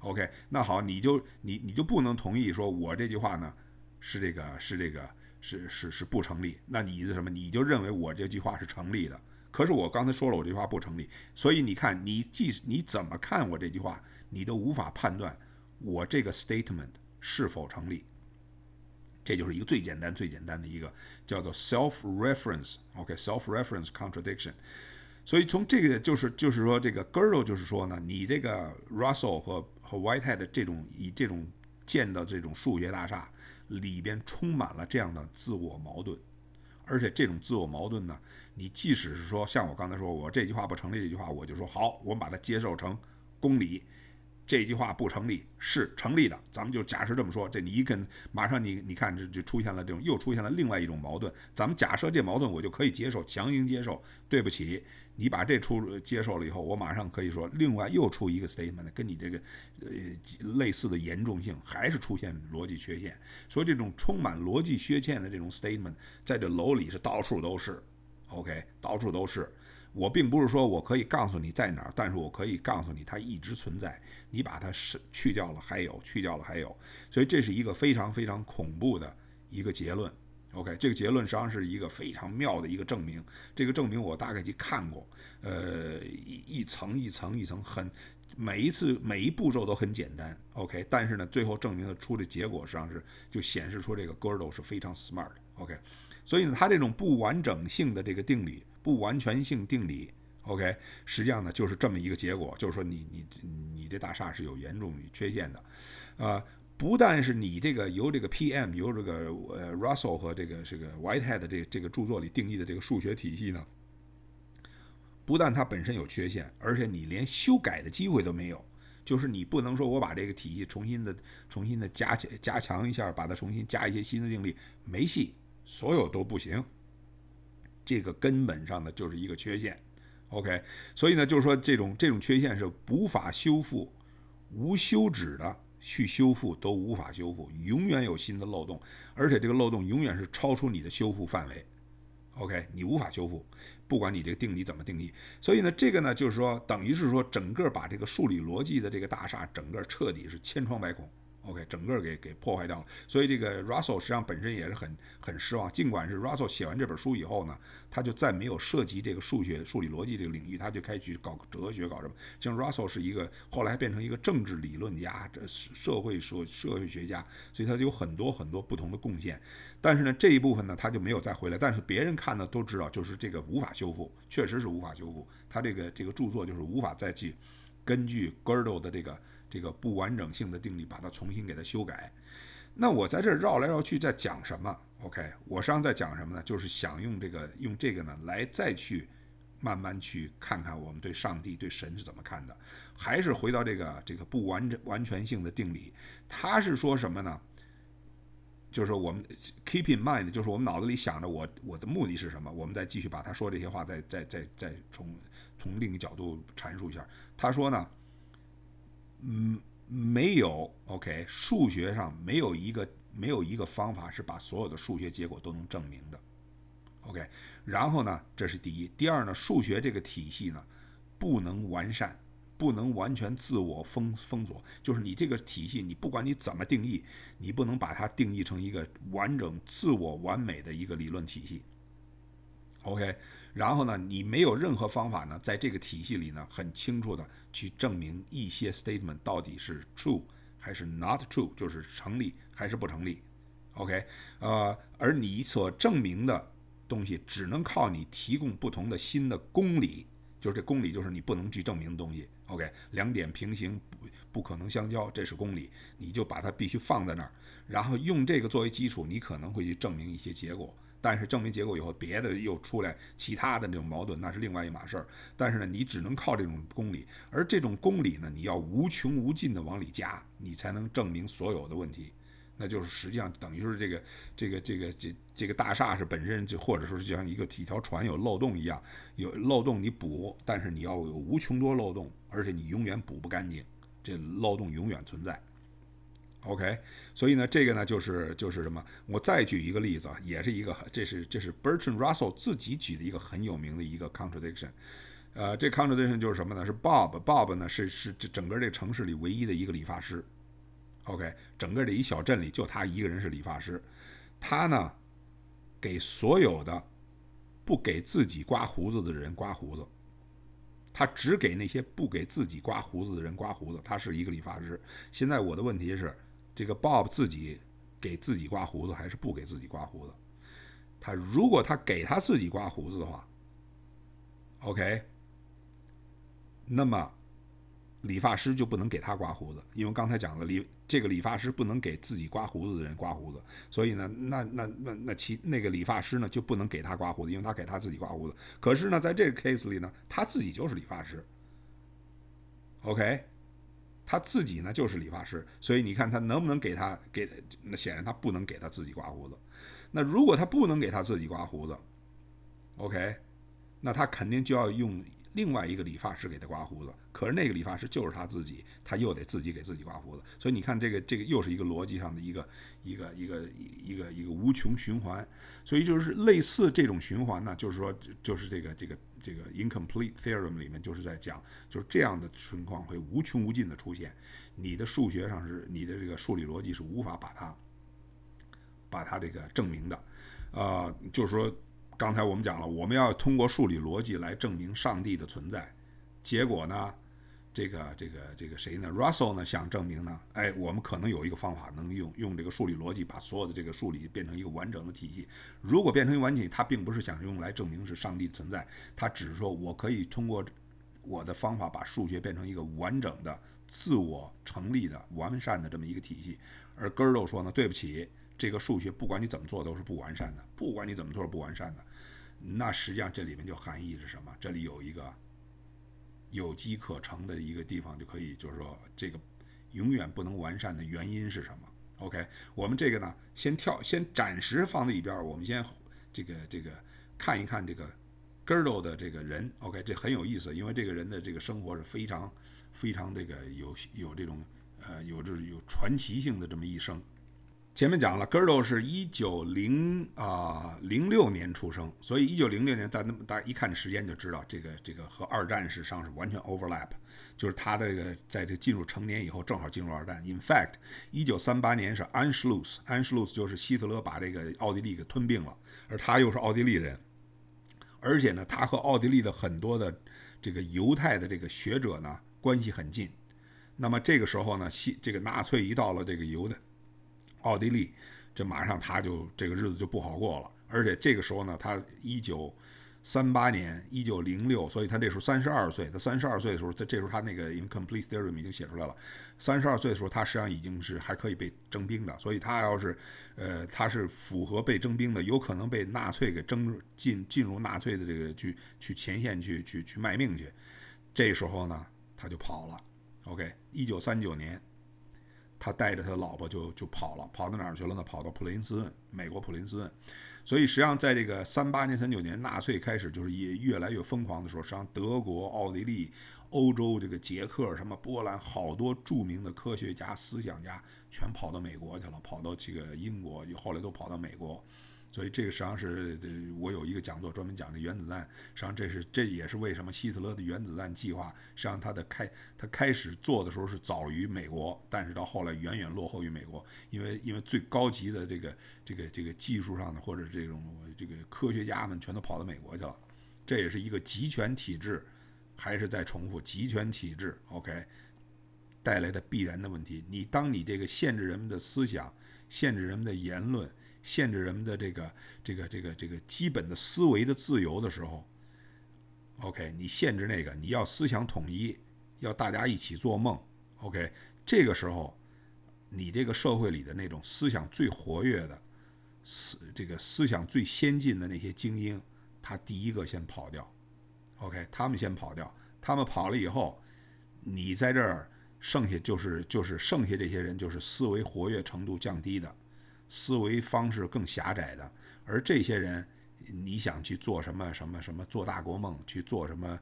，OK，那好，你就你你就不能同意说我这句话呢是这个是这个。是是是不成立，那你意思什么？你就认为我这句话是成立的？可是我刚才说了，我这句话不成立，所以你看，你即你怎么看我这句话，你都无法判断我这个 statement 是否成立。这就是一个最简单、最简单的一个叫做 self-reference，OK，self-reference contradiction。所以从这个就是就是说，这个 Girdle 就是说呢，你这个 Russell 和和 Whitehead 这种以这种建的这种数学大厦。里边充满了这样的自我矛盾，而且这种自我矛盾呢，你即使是说像我刚才说，我这句话不成立，这句话我就说好，我们把它接受成公理。这句话不成立是成立的，咱们就假设这么说。这你一跟马上你你看这就出现了这种又出现了另外一种矛盾。咱们假设这矛盾我就可以接受，强行接受。对不起，你把这出接受了以后，我马上可以说另外又出一个 statement，跟你这个呃类似的严重性还是出现逻辑缺陷。所以这种充满逻辑缺陷的这种 statement 在这楼里是到处都是，OK，到处都是。我并不是说我可以告诉你在哪儿，但是我可以告诉你它一直存在。你把它是去掉了，还有去掉了，还有，所以这是一个非常非常恐怖的一个结论。OK，这个结论实际上是一个非常妙的一个证明。这个证明我大概去看过，呃，一一层一层一层，很每一次每一步骤都很简单。OK，但是呢，最后证明的出的结果实际上是就显示出这个 Gödel 是非常 smart。OK，所以呢，它这种不完整性的这个定理。不完全性定理，OK，实际上呢就是这么一个结果，就是说你你你这大厦是有严重缺陷的，呃，不但是你这个由这个 PM 由这个呃 Russell 和这个这个 Whitehead 这这个著作里定义的这个数学体系呢，不但它本身有缺陷，而且你连修改的机会都没有，就是你不能说我把这个体系重新的重新的加强加强一下，把它重新加一些新的定理，没戏，所有都不行。这个根本上呢就是一个缺陷，OK，所以呢就是说这种这种缺陷是无法修复，无休止的去修复都无法修复，永远有新的漏洞，而且这个漏洞永远是超出你的修复范围，OK，你无法修复，不管你这个定理怎么定义，所以呢这个呢就是说等于是说整个把这个数理逻辑的这个大厦整个彻底是千疮百孔。OK，整个给给破坏掉了，所以这个 Russell 实际上本身也是很很失望。尽管是 Russell 写完这本书以后呢，他就再没有涉及这个数学、数理逻辑这个领域，他就开始去搞哲学，搞什么。像 Russell 是一个后来变成一个政治理论家、这社会社社会学家，所以他就有很多很多不同的贡献。但是呢，这一部分呢，他就没有再回来。但是别人看呢都知道，就是这个无法修复，确实是无法修复。他这个这个著作就是无法再去根据 Gödel 的这个。这个不完整性的定理，把它重新给它修改。那我在这绕来绕去在讲什么？OK，我实际上在讲什么呢？就是想用这个用这个呢来再去慢慢去看看我们对上帝对神是怎么看的。还是回到这个这个不完整完全性的定理，他是说什么呢？就是我们 keep in mind，就是我们脑子里想着我我的目的是什么？我们再继续把他说这些话再再再再从从另一个角度阐述一下。他说呢？嗯，没有，OK，数学上没有一个没有一个方法是把所有的数学结果都能证明的，OK。然后呢，这是第一，第二呢，数学这个体系呢不能完善，不能完全自我封封锁，就是你这个体系，你不管你怎么定义，你不能把它定义成一个完整、自我完美的一个理论体系。，OK。然后呢，你没有任何方法呢，在这个体系里呢，很清楚的去证明一些 statement 到底是 true 还是 not true，就是成立还是不成立。OK，呃，而你所证明的东西，只能靠你提供不同的新的公理，就是这公理就是你不能去证明的东西。OK，两点平行不不可能相交，这是公理，你就把它必须放在那儿，然后用这个作为基础，你可能会去证明一些结果。但是证明结果以后，别的又出来其他的这种矛盾，那是另外一码事儿。但是呢，你只能靠这种公理，而这种公理呢，你要无穷无尽的往里加，你才能证明所有的问题。那就是实际上等于是这个这个这个这这个大厦是本身就或者说是就像一个一条船有漏洞一样，有漏洞你补，但是你要有无穷多漏洞，而且你永远补不干净，这漏洞永远存在。OK，所以呢，这个呢就是就是什么？我再举一个例子啊，也是一个，这是这是 Bertrand Russell 自己举的一个很有名的一个 contradiction。呃，这 contradiction 就是什么呢？是 Bob，Bob 呢是是这整个这城市里唯一的一个理发师。OK，整个这一小镇里就他一个人是理发师，他呢给所有的不给自己刮胡子的人刮胡子，他只给那些不给自己刮胡子的人刮胡子。他是一个理发师。现在我的问题是。这个 Bob 自己给自己刮胡子还是不给自己刮胡子？他如果他给他自己刮胡子的话，OK，那么理发师就不能给他刮胡子，因为刚才讲了，理这个理发师不能给自己刮胡子的人刮胡子，所以呢，那那那那其那个理发师呢就不能给他刮胡子，因为他给他自己刮胡子。可是呢，在这个 case 里呢，他自己就是理发师，OK。他自己呢就是理发师，所以你看他能不能给他给？那显然他不能给他自己刮胡子。那如果他不能给他自己刮胡子，OK，那他肯定就要用另外一个理发师给他刮胡子。可是那个理发师就是他自己，他又得自己给自己刮胡子。所以你看这个这个又是一个逻辑上的一个一个一个一个一个无穷循环。所以就是类似这种循环呢，就是说就是这个这个。这个 incomplete theorem 里面就是在讲，就是这样的情况会无穷无尽的出现，你的数学上是你的这个数理逻辑是无法把它把它这个证明的，呃，就是说刚才我们讲了，我们要通过数理逻辑来证明上帝的存在，结果呢？这个这个这个谁呢？Russell 呢想证明呢？哎，我们可能有一个方法能用用这个数理逻辑把所有的这个数理变成一个完整的体系。如果变成一个完整体，他并不是想用来证明是上帝存在，他只是说我可以通过我的方法把数学变成一个完整的、自我成立的、完善的这么一个体系。而 g e r d o 说呢，对不起，这个数学不管你怎么做都是不完善的，不管你怎么做是不完善的。那实际上这里面就含义是什么？这里有一个。有机可乘的一个地方就可以，就是说这个永远不能完善的原因是什么？OK，我们这个呢，先跳，先暂时放在一边，我们先这个这个看一看这个 Girdle 的这个人，OK，这很有意思，因为这个人的这个生活是非常非常这个有有这种呃有这有传奇性的这么一生。前面讲了 g i r d o 是一九零啊零六年出生，所以一九零六年，在那么大家一看时间就知道，这个这个和二战史上是完全 overlap，就是他的这个在这进入成年以后，正好进入二战。In fact，一九三八年是 Anschluss，Anschluss 就是希特勒把这个奥地利给吞并了，而他又是奥地利人，而且呢，他和奥地利的很多的这个犹太的这个学者呢关系很近。那么这个时候呢，西这个纳粹一到了这个犹太。奥地利，这马上他就这个日子就不好过了。而且这个时候呢，他一九三八年，一九零六，所以他这时候三十二岁。他三十二岁的时候，在这时候他那个《Incomplete Theorem》已经写出来了。三十二岁的时候，他实际上已经是还可以被征兵的。所以他要是，呃，他是符合被征兵的，有可能被纳粹给征进进入纳粹的这个去去前线去去去卖命去。这时候呢，他就跑了。OK，一九三九年。他带着他老婆就就跑了，跑到哪儿去了呢？跑到普林斯顿，美国普林斯顿。所以实际上，在这个三八年、三九年，纳粹开始就是也越来越疯狂的时候，实际上德国、奥地利、欧洲这个捷克、什么波兰，好多著名的科学家、思想家全跑到美国去了，跑到这个英国，后来都跑到美国。所以这个实际上是，我有一个讲座专门讲这原子弹。实际上这是这也是为什么希特勒的原子弹计划，实际上他的开他开始做的时候是早于美国，但是到后来远远落后于美国，因为因为最高级的这个这个这个技术上的或者这种这个科学家们全都跑到美国去了。这也是一个集权体制，还是在重复集权体制？OK，带来的必然的问题。你当你这个限制人们的思想，限制人们的言论。限制人们的这个这个这个这个基本的思维的自由的时候，OK，你限制那个，你要思想统一，要大家一起做梦，OK，这个时候，你这个社会里的那种思想最活跃的、思这个思想最先进的那些精英，他第一个先跑掉。OK，他们先跑掉，他们跑了以后，你在这儿剩下就是就是剩下这些人就是思维活跃程度降低的，思维方式更狭窄的，而这些人。你想去做什么什么什么做大国梦，去做什么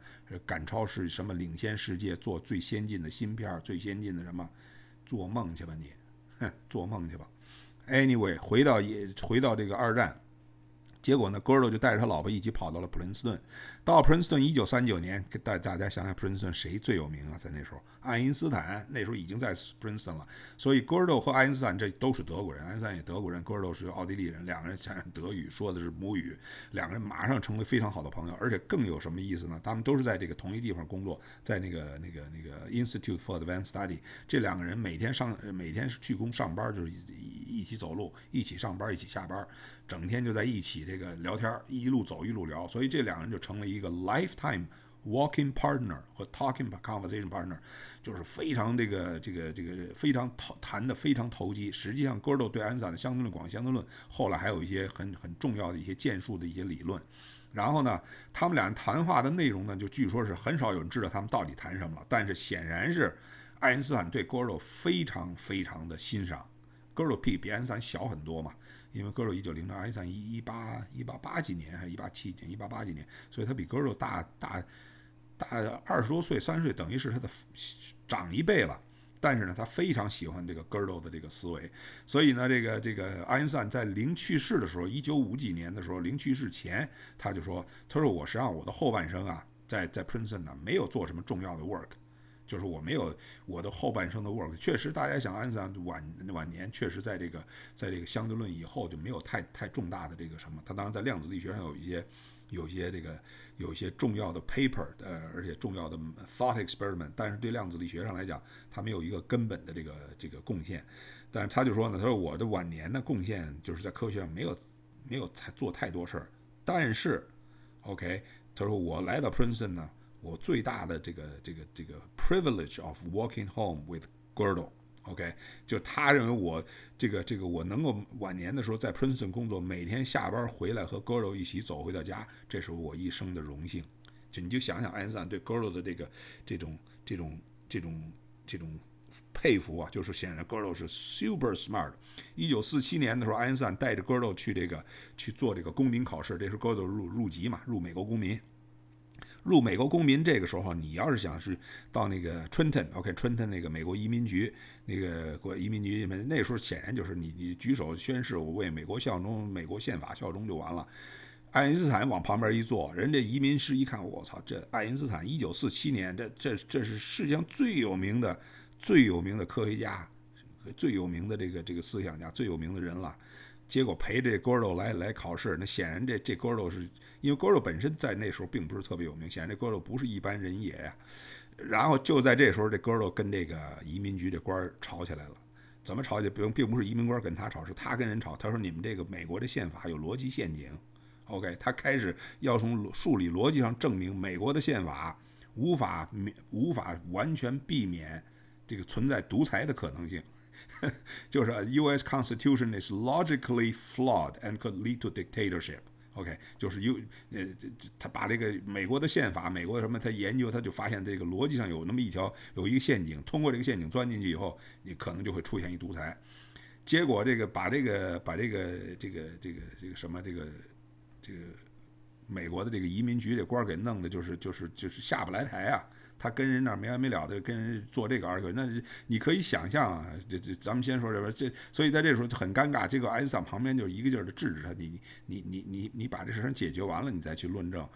赶超世什么领先世界，做最先进的芯片，最先进的什么，做梦去吧你，哼，做梦去吧。Anyway，回到也回到这个二战。结果呢，戈尔就带着他老婆一起跑到了普林斯顿。到普林斯顿，一九三九年，大大家想想，普林斯顿谁最有名啊？在那时候，爱因斯坦那时候已经在普林斯顿了。所以，戈尔多和爱因斯坦这都是德国人，爱因斯坦也德国人，戈尔多是奥地利人，两个人讲德语，说的是母语，两个人马上成为非常好的朋友。而且更有什么意思呢？他们都是在这个同一地方工作，在那个那个那个 Institute for Advanced Study。这两个人每天上每天是去工上班，就是一一起走路，一起上班，一起下班。整天就在一起这个聊天，一路走一路聊，所以这两个人就成了一个 lifetime walking partner 和 talking conversation partner，就是非常这个这个这个非常投谈的非常投机。实际上，戈尔多对爱因斯坦的相对论、广义相对论，后来还有一些很很重要的一些建树的一些理论。然后呢，他们俩谈话的内容呢，就据说是很少有人知道他们到底谈什么了。但是显然是爱因斯坦对戈尔多非常非常的欣赏。戈尔多比比爱因斯坦小很多嘛。因为戈尔多一九零零，爱因斯坦一一八一八八几年还是一八七几年，一八八几年，所以他比戈尔多大大大二十多岁，三十岁，等于是他的长一倍了。但是呢，他非常喜欢这个戈尔多的这个思维，所以呢，这个这个爱因斯坦在临去世的时候，一九五几年的时候，临去世前，他就说：“他说我实际上我的后半生啊，在在 Princeton 呢，没有做什么重要的 work。”就是我没有我的后半生的 work，确实，大家想爱因斯坦晚晚年确实在这个在这个相对论以后就没有太太重大的这个什么。他当然在量子力学上有一些有一些这个有一些重要的 paper，呃，而且重要的 thought experiment，但是对量子力学上来讲，他没有一个根本的这个这个贡献。但是他就说呢，他说我的晚年的贡献就是在科学上没有没有太做太多事儿。但是，OK，他说我来到 Princeton 呢。我最大的这个这个这个 privilege of walking home with Girdle，OK，就他认为我这个这个我能够晚年的时候在 Princeton 工作，每天下班回来和 Girdle 一起走回到家，这是我一生的荣幸。就你就想想爱因斯坦对 Girdle 的这个这种这种这种这种佩服啊，就是显然 Girdle 是 super smart。一九四七年的时候，爱因斯坦带着 Girdle 去这个去做这个公民考试，这是 Girdle 入入籍嘛，入美国公民。入美国公民，这个时候你要是想是到那个 Trenton，OK，Trenton 那个美国移民局那个国移民局，那时候显然就是你你举手宣誓，我为美国效忠，美国宪法效忠就完了。爱因斯坦往旁边一坐，人家移民师一看，我操，这爱因斯坦一九四七年，这这这是世界上最有名的、最有名的科学家，最有名的这个这个思想家，最有名的人了。结果陪这 Gordo 来来考试，那显然这这 Gordo 是因为 Gordo 本身在那时候并不是特别有名，显然这 Gordo 不是一般人也呀。然后就在这时候，这 Gordo 跟这个移民局这官吵起来了。怎么吵起来？并并不是移民官跟他吵，是他跟人吵。他说：“你们这个美国的宪法有逻辑陷阱。” OK，他开始要从数理逻辑上证明美国的宪法无法免无法完全避免这个存在独裁的可能性。[laughs] 就是 U.S. Constitution is logically flawed and could lead to dictatorship. OK，就是有呃，他把这个美国的宪法，美国什么，他研究他就发现这个逻辑上有那么一条，有一个陷阱，通过这个陷阱钻进去以后，你可能就会出现一独裁。结果这个把这个把这个这个这个这个什么这个这个美国的这个移民局这官给弄的，就是就是就是下不来台啊。他跟人那没完没了的跟人做这个二狗那你可以想象啊，这这咱们先说这边这，所以在这时候就很尴尬。这个爱因斯坦旁边就是一个劲儿的制止他，你你你你你把这事儿解决完了，你再去论证。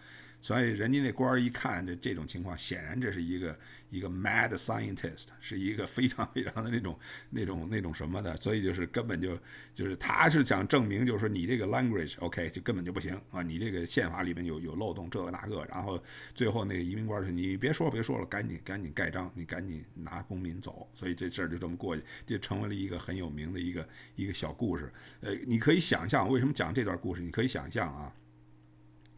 所以人家那官儿一看这这种情况，显然这是一个一个 mad scientist，是一个非常非常的那种 [laughs] 那种那种什么的，所以就是根本就就是他是想证明，就是说你这个 language OK 就根本就不行啊，你这个宪法里面有有漏洞，这个那个，然后最后那个移民官说你别说别说了，赶紧赶紧盖章，你赶紧拿公民走，所以这事儿就这么过去，就成为了一个很有名的一个一个小故事。呃，你可以想象为什么讲这段故事，你可以想象啊。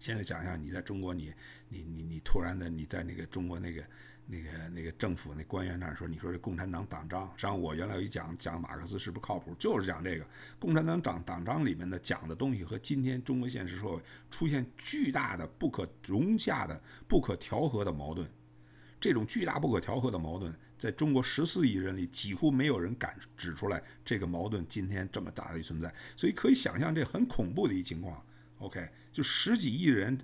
现在想想，你在中国，你你你你突然的你在那个中国那个那个那个政府那官员那儿说，你说这共产党党章，实际上我原来有一讲讲马克思是不是靠谱，就是讲这个共产党党党章里面的讲的东西和今天中国现实社会出现巨大的不可容下的不可调和的矛盾，这种巨大不可调和的矛盾，在中国十四亿人里几乎没有人敢指出来这个矛盾今天这么大的存在，所以可以想象这很恐怖的一情况。OK，就十几亿人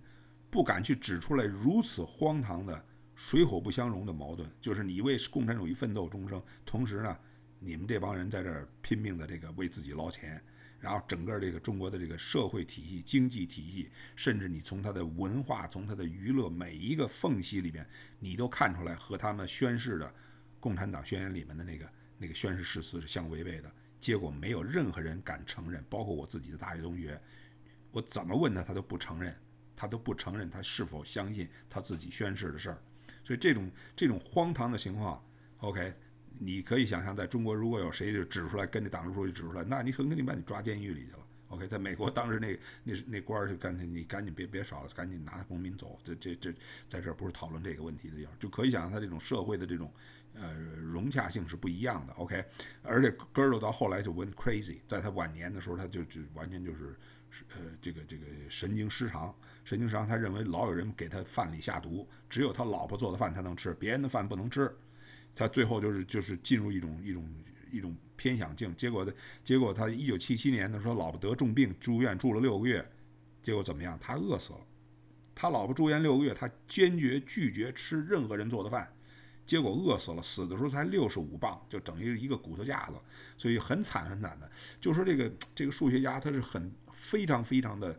不敢去指出来如此荒唐的水火不相容的矛盾，就是你为共产主义奋斗终生，同时呢，你们这帮人在这儿拼命的这个为自己捞钱，然后整个这个中国的这个社会体系、经济体系，甚至你从它的文化、从它的娱乐每一个缝隙里边，你都看出来和他们宣誓的《共产党宣言》里面的那个那个宣誓誓词是相违背的。结果没有任何人敢承认，包括我自己的大学同学。我怎么问他，他都不承认，他都不承认他是否相信他自己宣誓的事儿。所以这种这种荒唐的情况，OK，你可以想象，在中国如果有谁就指出来跟着党支书记指出来，那你肯定把你抓监狱里去了。OK，在美国当时那那那官儿就干脆你赶紧别别少了，赶紧拿公民走。这这这在这儿不是讨论这个问题的地方，就可以想象他这种社会的这种呃融洽性是不一样的。OK，而且 g i r l 到后来就 went crazy，在他晚年的时候，他就就完全就是。呃，这个这个神经失常，神经失常，他认为老有人给他饭里下毒，只有他老婆做的饭他能吃，别人的饭不能吃。他最后就是就是进入一种一种一种偏想境，结果的结果他一九七七年的时候，老婆得重病住院住了六个月，结果怎么样？他饿死了。他老婆住院六个月，他坚决拒绝吃任何人做的饭。结果饿死了，死的时候才六十五磅，就等于一个骨头架子，所以很惨很惨的。就说这个这个数学家，他是很非常非常的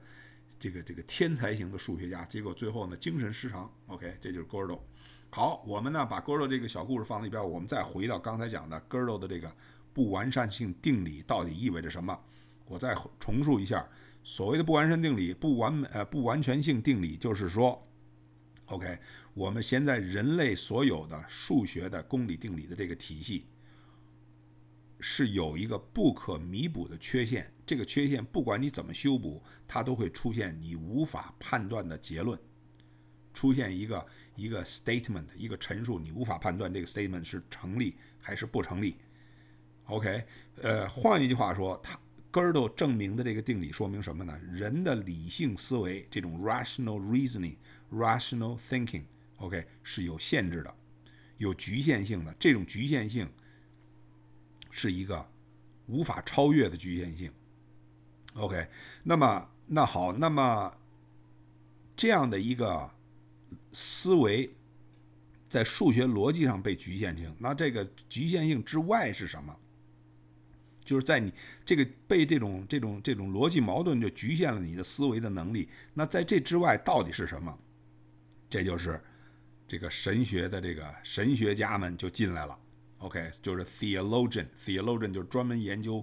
这个这个天才型的数学家，结果最后呢精神失常。OK，这就是 Gödel。好，我们呢把 Gödel 这个小故事放在一边，我们再回到刚才讲的 Gödel 的这个不完善性定理到底意味着什么？我再重述一下，所谓的不完善定理、不完呃不完全性定理，就是说，OK。我们现在人类所有的数学的公理定理的这个体系，是有一个不可弥补的缺陷。这个缺陷不管你怎么修补，它都会出现你无法判断的结论，出现一个一个 statement，一个陈述，你无法判断这个 statement 是成立还是不成立。OK，呃，换一句话说，它 Gödel 证明的这个定理说明什么呢？人的理性思维，这种 rational reasoning，rational thinking。OK 是有限制的，有局限性的。这种局限性是一个无法超越的局限性。OK，那么那好，那么这样的一个思维在数学逻辑上被局限性，那这个局限性之外是什么？就是在你这个被这种这种这种逻辑矛盾就局限了你的思维的能力。那在这之外到底是什么？这就是。这个神学的这个神学家们就进来了，OK，就是 theologian，theologian 就是专门研究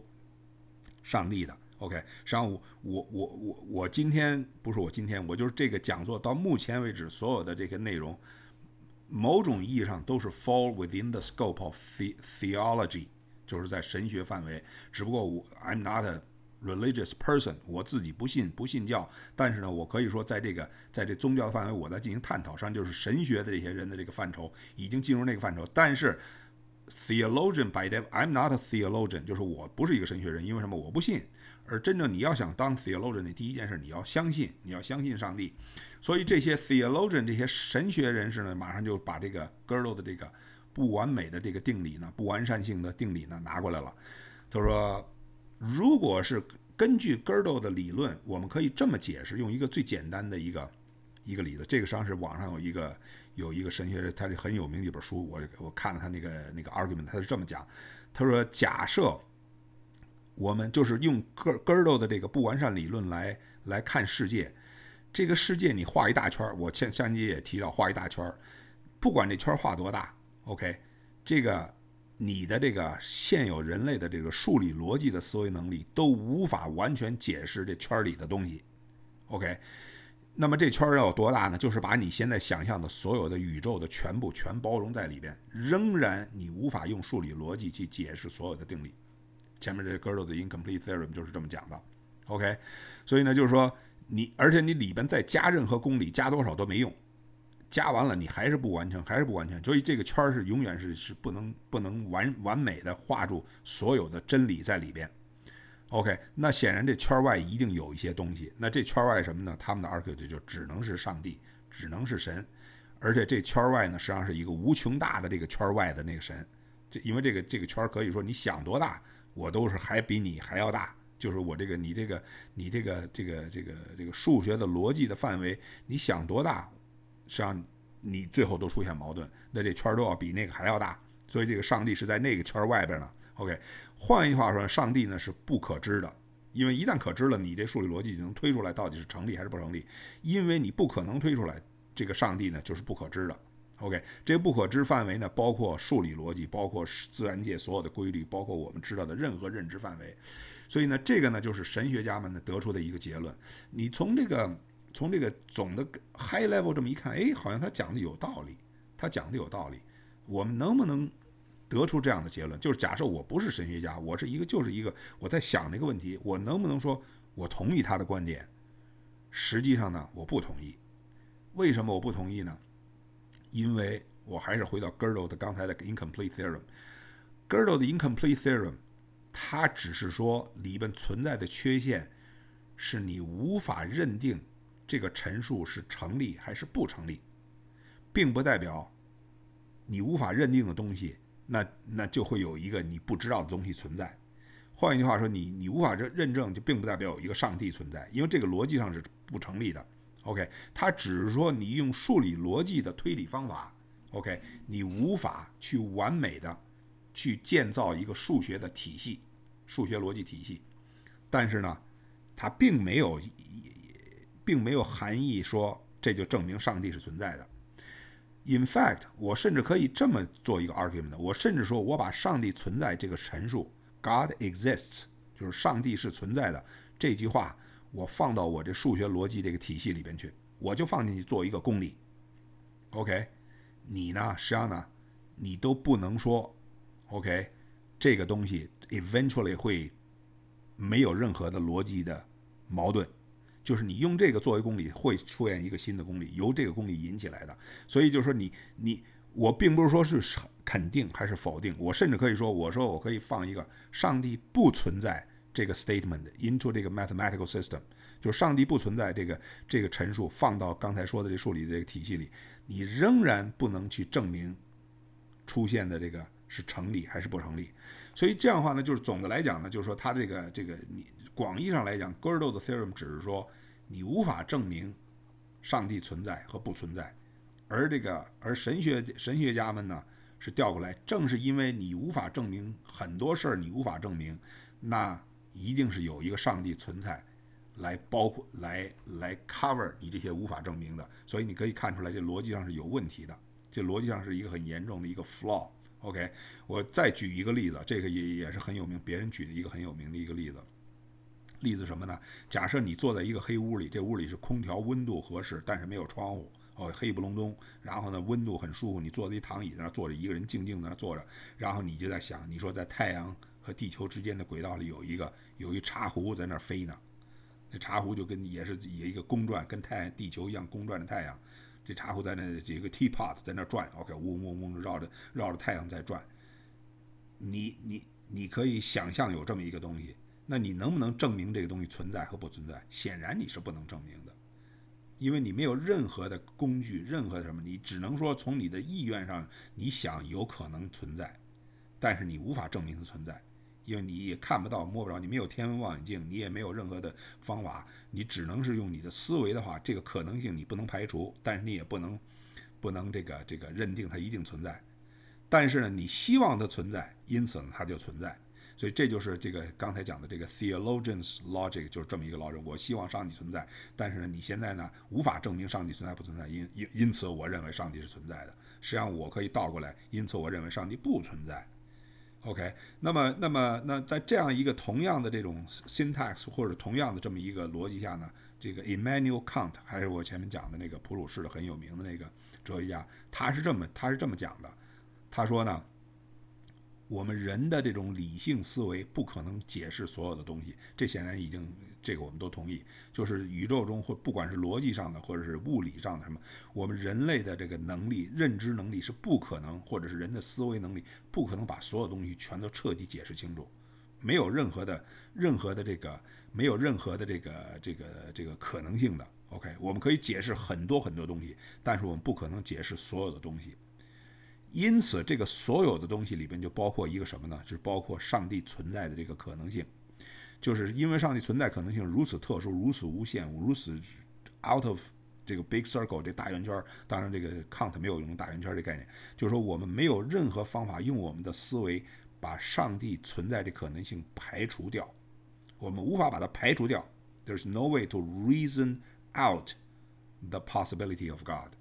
上帝的，OK。实际上我我我我我今天不是我今天，我就是这个讲座到目前为止所有的这些内容，某种意义上都是 fall within the scope of the theology，就是在神学范围。只不过我 I'm not a religious person，我自己不信不信教，但是呢，我可以说在这个在这宗教范围，我在进行探讨上，就是神学的这些人的这个范畴已经进入那个范畴。但是 theologian by that，I'm not a theologian，就是我不是一个神学人，因为什么？我不信。而真正你要想当 theologian 的第一件事，你要相信，你要相信上帝。所以这些 theologian 这些神学人士呢，马上就把这个 Gödel 的这个不完美的这个定理呢，不完善性的定理呢拿过来了。他说。如果是根据 Gödel 的理论，我们可以这么解释，用一个最简单的一个一个例子。这个实际上是网上有一个有一个神学，他是很有名的一本书，我我看了他那个那个 argument，他是这么讲，他说：假设我们就是用 Gödel 的这个不完善理论来来看世界，这个世界你画一大圈我前上集也提到画一大圈不管这圈画多大，OK，这个。你的这个现有人类的这个数理逻辑的思维能力都无法完全解释这圈里的东西，OK？那么这圈要有多大呢？就是把你现在想象的所有的宇宙的全部全包容在里边，仍然你无法用数理逻辑去解释所有的定理。前面这 Gödel 的 incomplete theorem 就是这么讲的，OK？所以呢，就是说你而且你里边再加任何公理，加多少都没用，加完了你还是不完成，还是不完全，所以这个圈是永远是是不能不能完完美的画住所有的真理在里边。OK，那显然这圈外一定有一些东西。那这圈外什么呢？他们的 archetype 就只能是上帝，只能是神，而且这圈外呢，实际上是一个无穷大的这个圈外的那个神。这因为这个这个圈可以说你想多大，我都是还比你还要大。就是我这个你这个你这个这个这个这个数学的逻辑的范围，你想多大，实际上你最后都出现矛盾，那这圈都要比那个还要大。所以这个上帝是在那个圈外边呢。OK，换一句话说，上帝呢是不可知的，因为一旦可知了，你这数理逻辑就能推出来到底是成立还是不成立。因为你不可能推出来，这个上帝呢就是不可知的。OK，这个不可知范围呢，包括数理逻辑，包括自然界所有的规律，包括我们知道的任何认知范围。所以呢，这个呢就是神学家们呢得出的一个结论。你从这个从这个总的 high level 这么一看，哎，好像他讲的有道理，他讲的有道理。我们能不能？得出这样的结论，就是假设我不是神学家，我是一个就是一个我在想这个问题，我能不能说我同意他的观点？实际上呢，我不同意。为什么我不同意呢？因为我还是回到 Gödel 的刚才的 incomplete theorem。Gödel 的 incomplete theorem，它只是说里边存在的缺陷是你无法认定这个陈述是成立还是不成立，并不代表你无法认定的东西。那那就会有一个你不知道的东西存在。换一句话说，你你无法认认证，就并不代表有一个上帝存在，因为这个逻辑上是不成立的。OK，它只是说你用数理逻辑的推理方法，OK，你无法去完美的去建造一个数学的体系，数学逻辑体系。但是呢，它并没有并没有含义说这就证明上帝是存在的。In fact，我甚至可以这么做一个 argument，我甚至说，我把上帝存在这个陈述，God exists，就是上帝是存在的这句话，我放到我这数学逻辑这个体系里边去，我就放进去做一个公理。OK，你呢，实际上呢，你都不能说，OK，这个东西 eventually 会没有任何的逻辑的矛盾。就是你用这个作为公理，会出现一个新的公理，由这个公理引起来的。所以就是说，你你我并不是说是肯定还是否定，我甚至可以说，我说我可以放一个上帝不存在这个 statement into 这个 mathematical system，就是上帝不存在这个这个陈述放到刚才说的这数理这个体系里，你仍然不能去证明出现的这个是成立还是不成立。所以这样的话呢，就是总的来讲呢，就是说它这个这个你。广义上来讲，Gödel 的 theorem 只是说你无法证明上帝存在和不存在，而这个而神学神学家们呢是调过来，正是因为你无法证明很多事儿，你无法证明，那一定是有一个上帝存在来包括来来 cover 你这些无法证明的，所以你可以看出来这逻辑上是有问题的，这逻辑上是一个很严重的一个 flaw。OK，我再举一个例子，这个也也是很有名，别人举的一个很有名的一个例子。例子什么呢？假设你坐在一个黑屋里，这屋里是空调，温度合适，但是没有窗户，哦，黑不隆咚。然后呢，温度很舒服，你坐在一躺椅在那坐着，一个人静静在那坐着。然后你就在想，你说在太阳和地球之间的轨道里有一个有一茶壶在那飞呢，那茶壶就跟也是也一个公转，跟太地球一样公转的太阳。这茶壶在那有一个 teapot 在那转，OK，嗡嗡嗡绕着绕着太阳在转。你你你可以想象有这么一个东西。那你能不能证明这个东西存在和不存在？显然你是不能证明的，因为你没有任何的工具，任何什么，你只能说从你的意愿上，你想有可能存在，但是你无法证明它存在，因为你也看不到、摸不着，你没有天文望远镜，你也没有任何的方法，你只能是用你的思维的话，这个可能性你不能排除，但是你也不能不能这个这个认定它一定存在，但是呢，你希望它存在，因此呢，它就存在。所以这就是这个刚才讲的这个 theologians logic，就是这么一个逻辑。我希望上帝存在，但是呢，你现在呢无法证明上帝存在不存在，因因因此我认为上帝是存在的。实际上我可以倒过来，因此我认为上帝不存在。OK，那么那么那在这样一个同样的这种 syntax 或者同样的这么一个逻辑下呢，这个 Immanuel Kant 还是我前面讲的那个普鲁士的很有名的那个哲学家，他是这么他是这么讲的，他说呢。我们人的这种理性思维不可能解释所有的东西，这显然已经这个我们都同意。就是宇宙中或不管是逻辑上的，或者是物理上的什么，我们人类的这个能力、认知能力是不可能，或者是人的思维能力不可能把所有东西全都彻底解释清楚，没有任何的、任何的这个、没有任何的这个、这个、这个可能性的。OK，我们可以解释很多很多东西，但是我们不可能解释所有的东西。因此，这个所有的东西里边就包括一个什么呢？就是包括上帝存在的这个可能性。就是因为上帝存在可能性如此特殊、如此无限、如此 out of 这个 big circle 这大圆圈。当然，这个 Kant 没有用大圆圈这概念，就是说我们没有任何方法用我们的思维把上帝存在的可能性排除掉。我们无法把它排除掉。There's no way to reason out the possibility of God。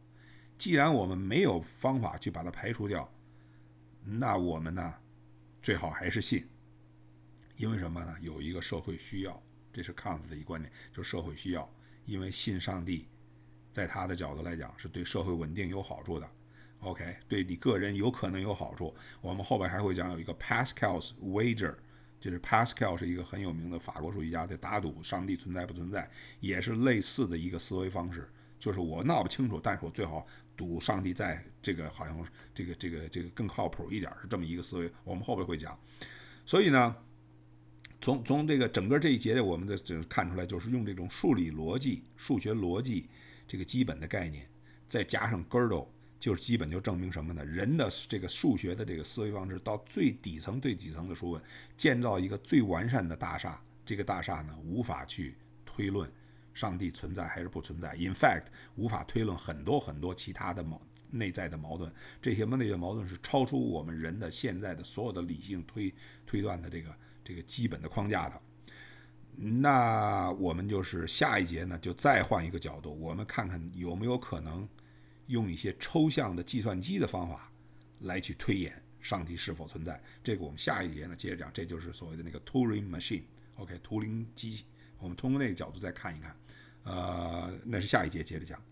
既然我们没有方法去把它排除掉，那我们呢，最好还是信。因为什么呢？有一个社会需要，这是康特的一观点，就是社会需要。因为信上帝，在他的角度来讲，是对社会稳定有好处的。OK，对你个人有可能有好处。我们后边还会讲有一个 Pascal's wager，就是 Pascal 是一个很有名的法国数学家，在打赌上帝存在不存在，也是类似的一个思维方式。就是我闹不清楚，但是我最好赌上帝在，这个好像这个这个这个更靠谱一点，是这么一个思维。我们后边会讲。所以呢。从从这个整个这一节，我们的就看出来，就是用这种数理逻辑、数学逻辑这个基本的概念，再加上 Gödel，就是基本就证明什么呢？人的这个数学的这个思维方式，到最底层、最底层的书问，建造一个最完善的大厦，这个大厦呢，无法去推论上帝存在还是不存在。In fact，无法推论很多很多其他的矛内在的矛盾，这些内在矛盾是超出我们人的现在的所有的理性推推断的这个。这个基本的框架的，那我们就是下一节呢，就再换一个角度，我们看看有没有可能用一些抽象的计算机的方法来去推演上帝是否存在。这个我们下一节呢接着讲，这就是所谓的那个 Turing Machine，OK，图灵机。我们通过那个角度再看一看，呃，那是下一节接着讲。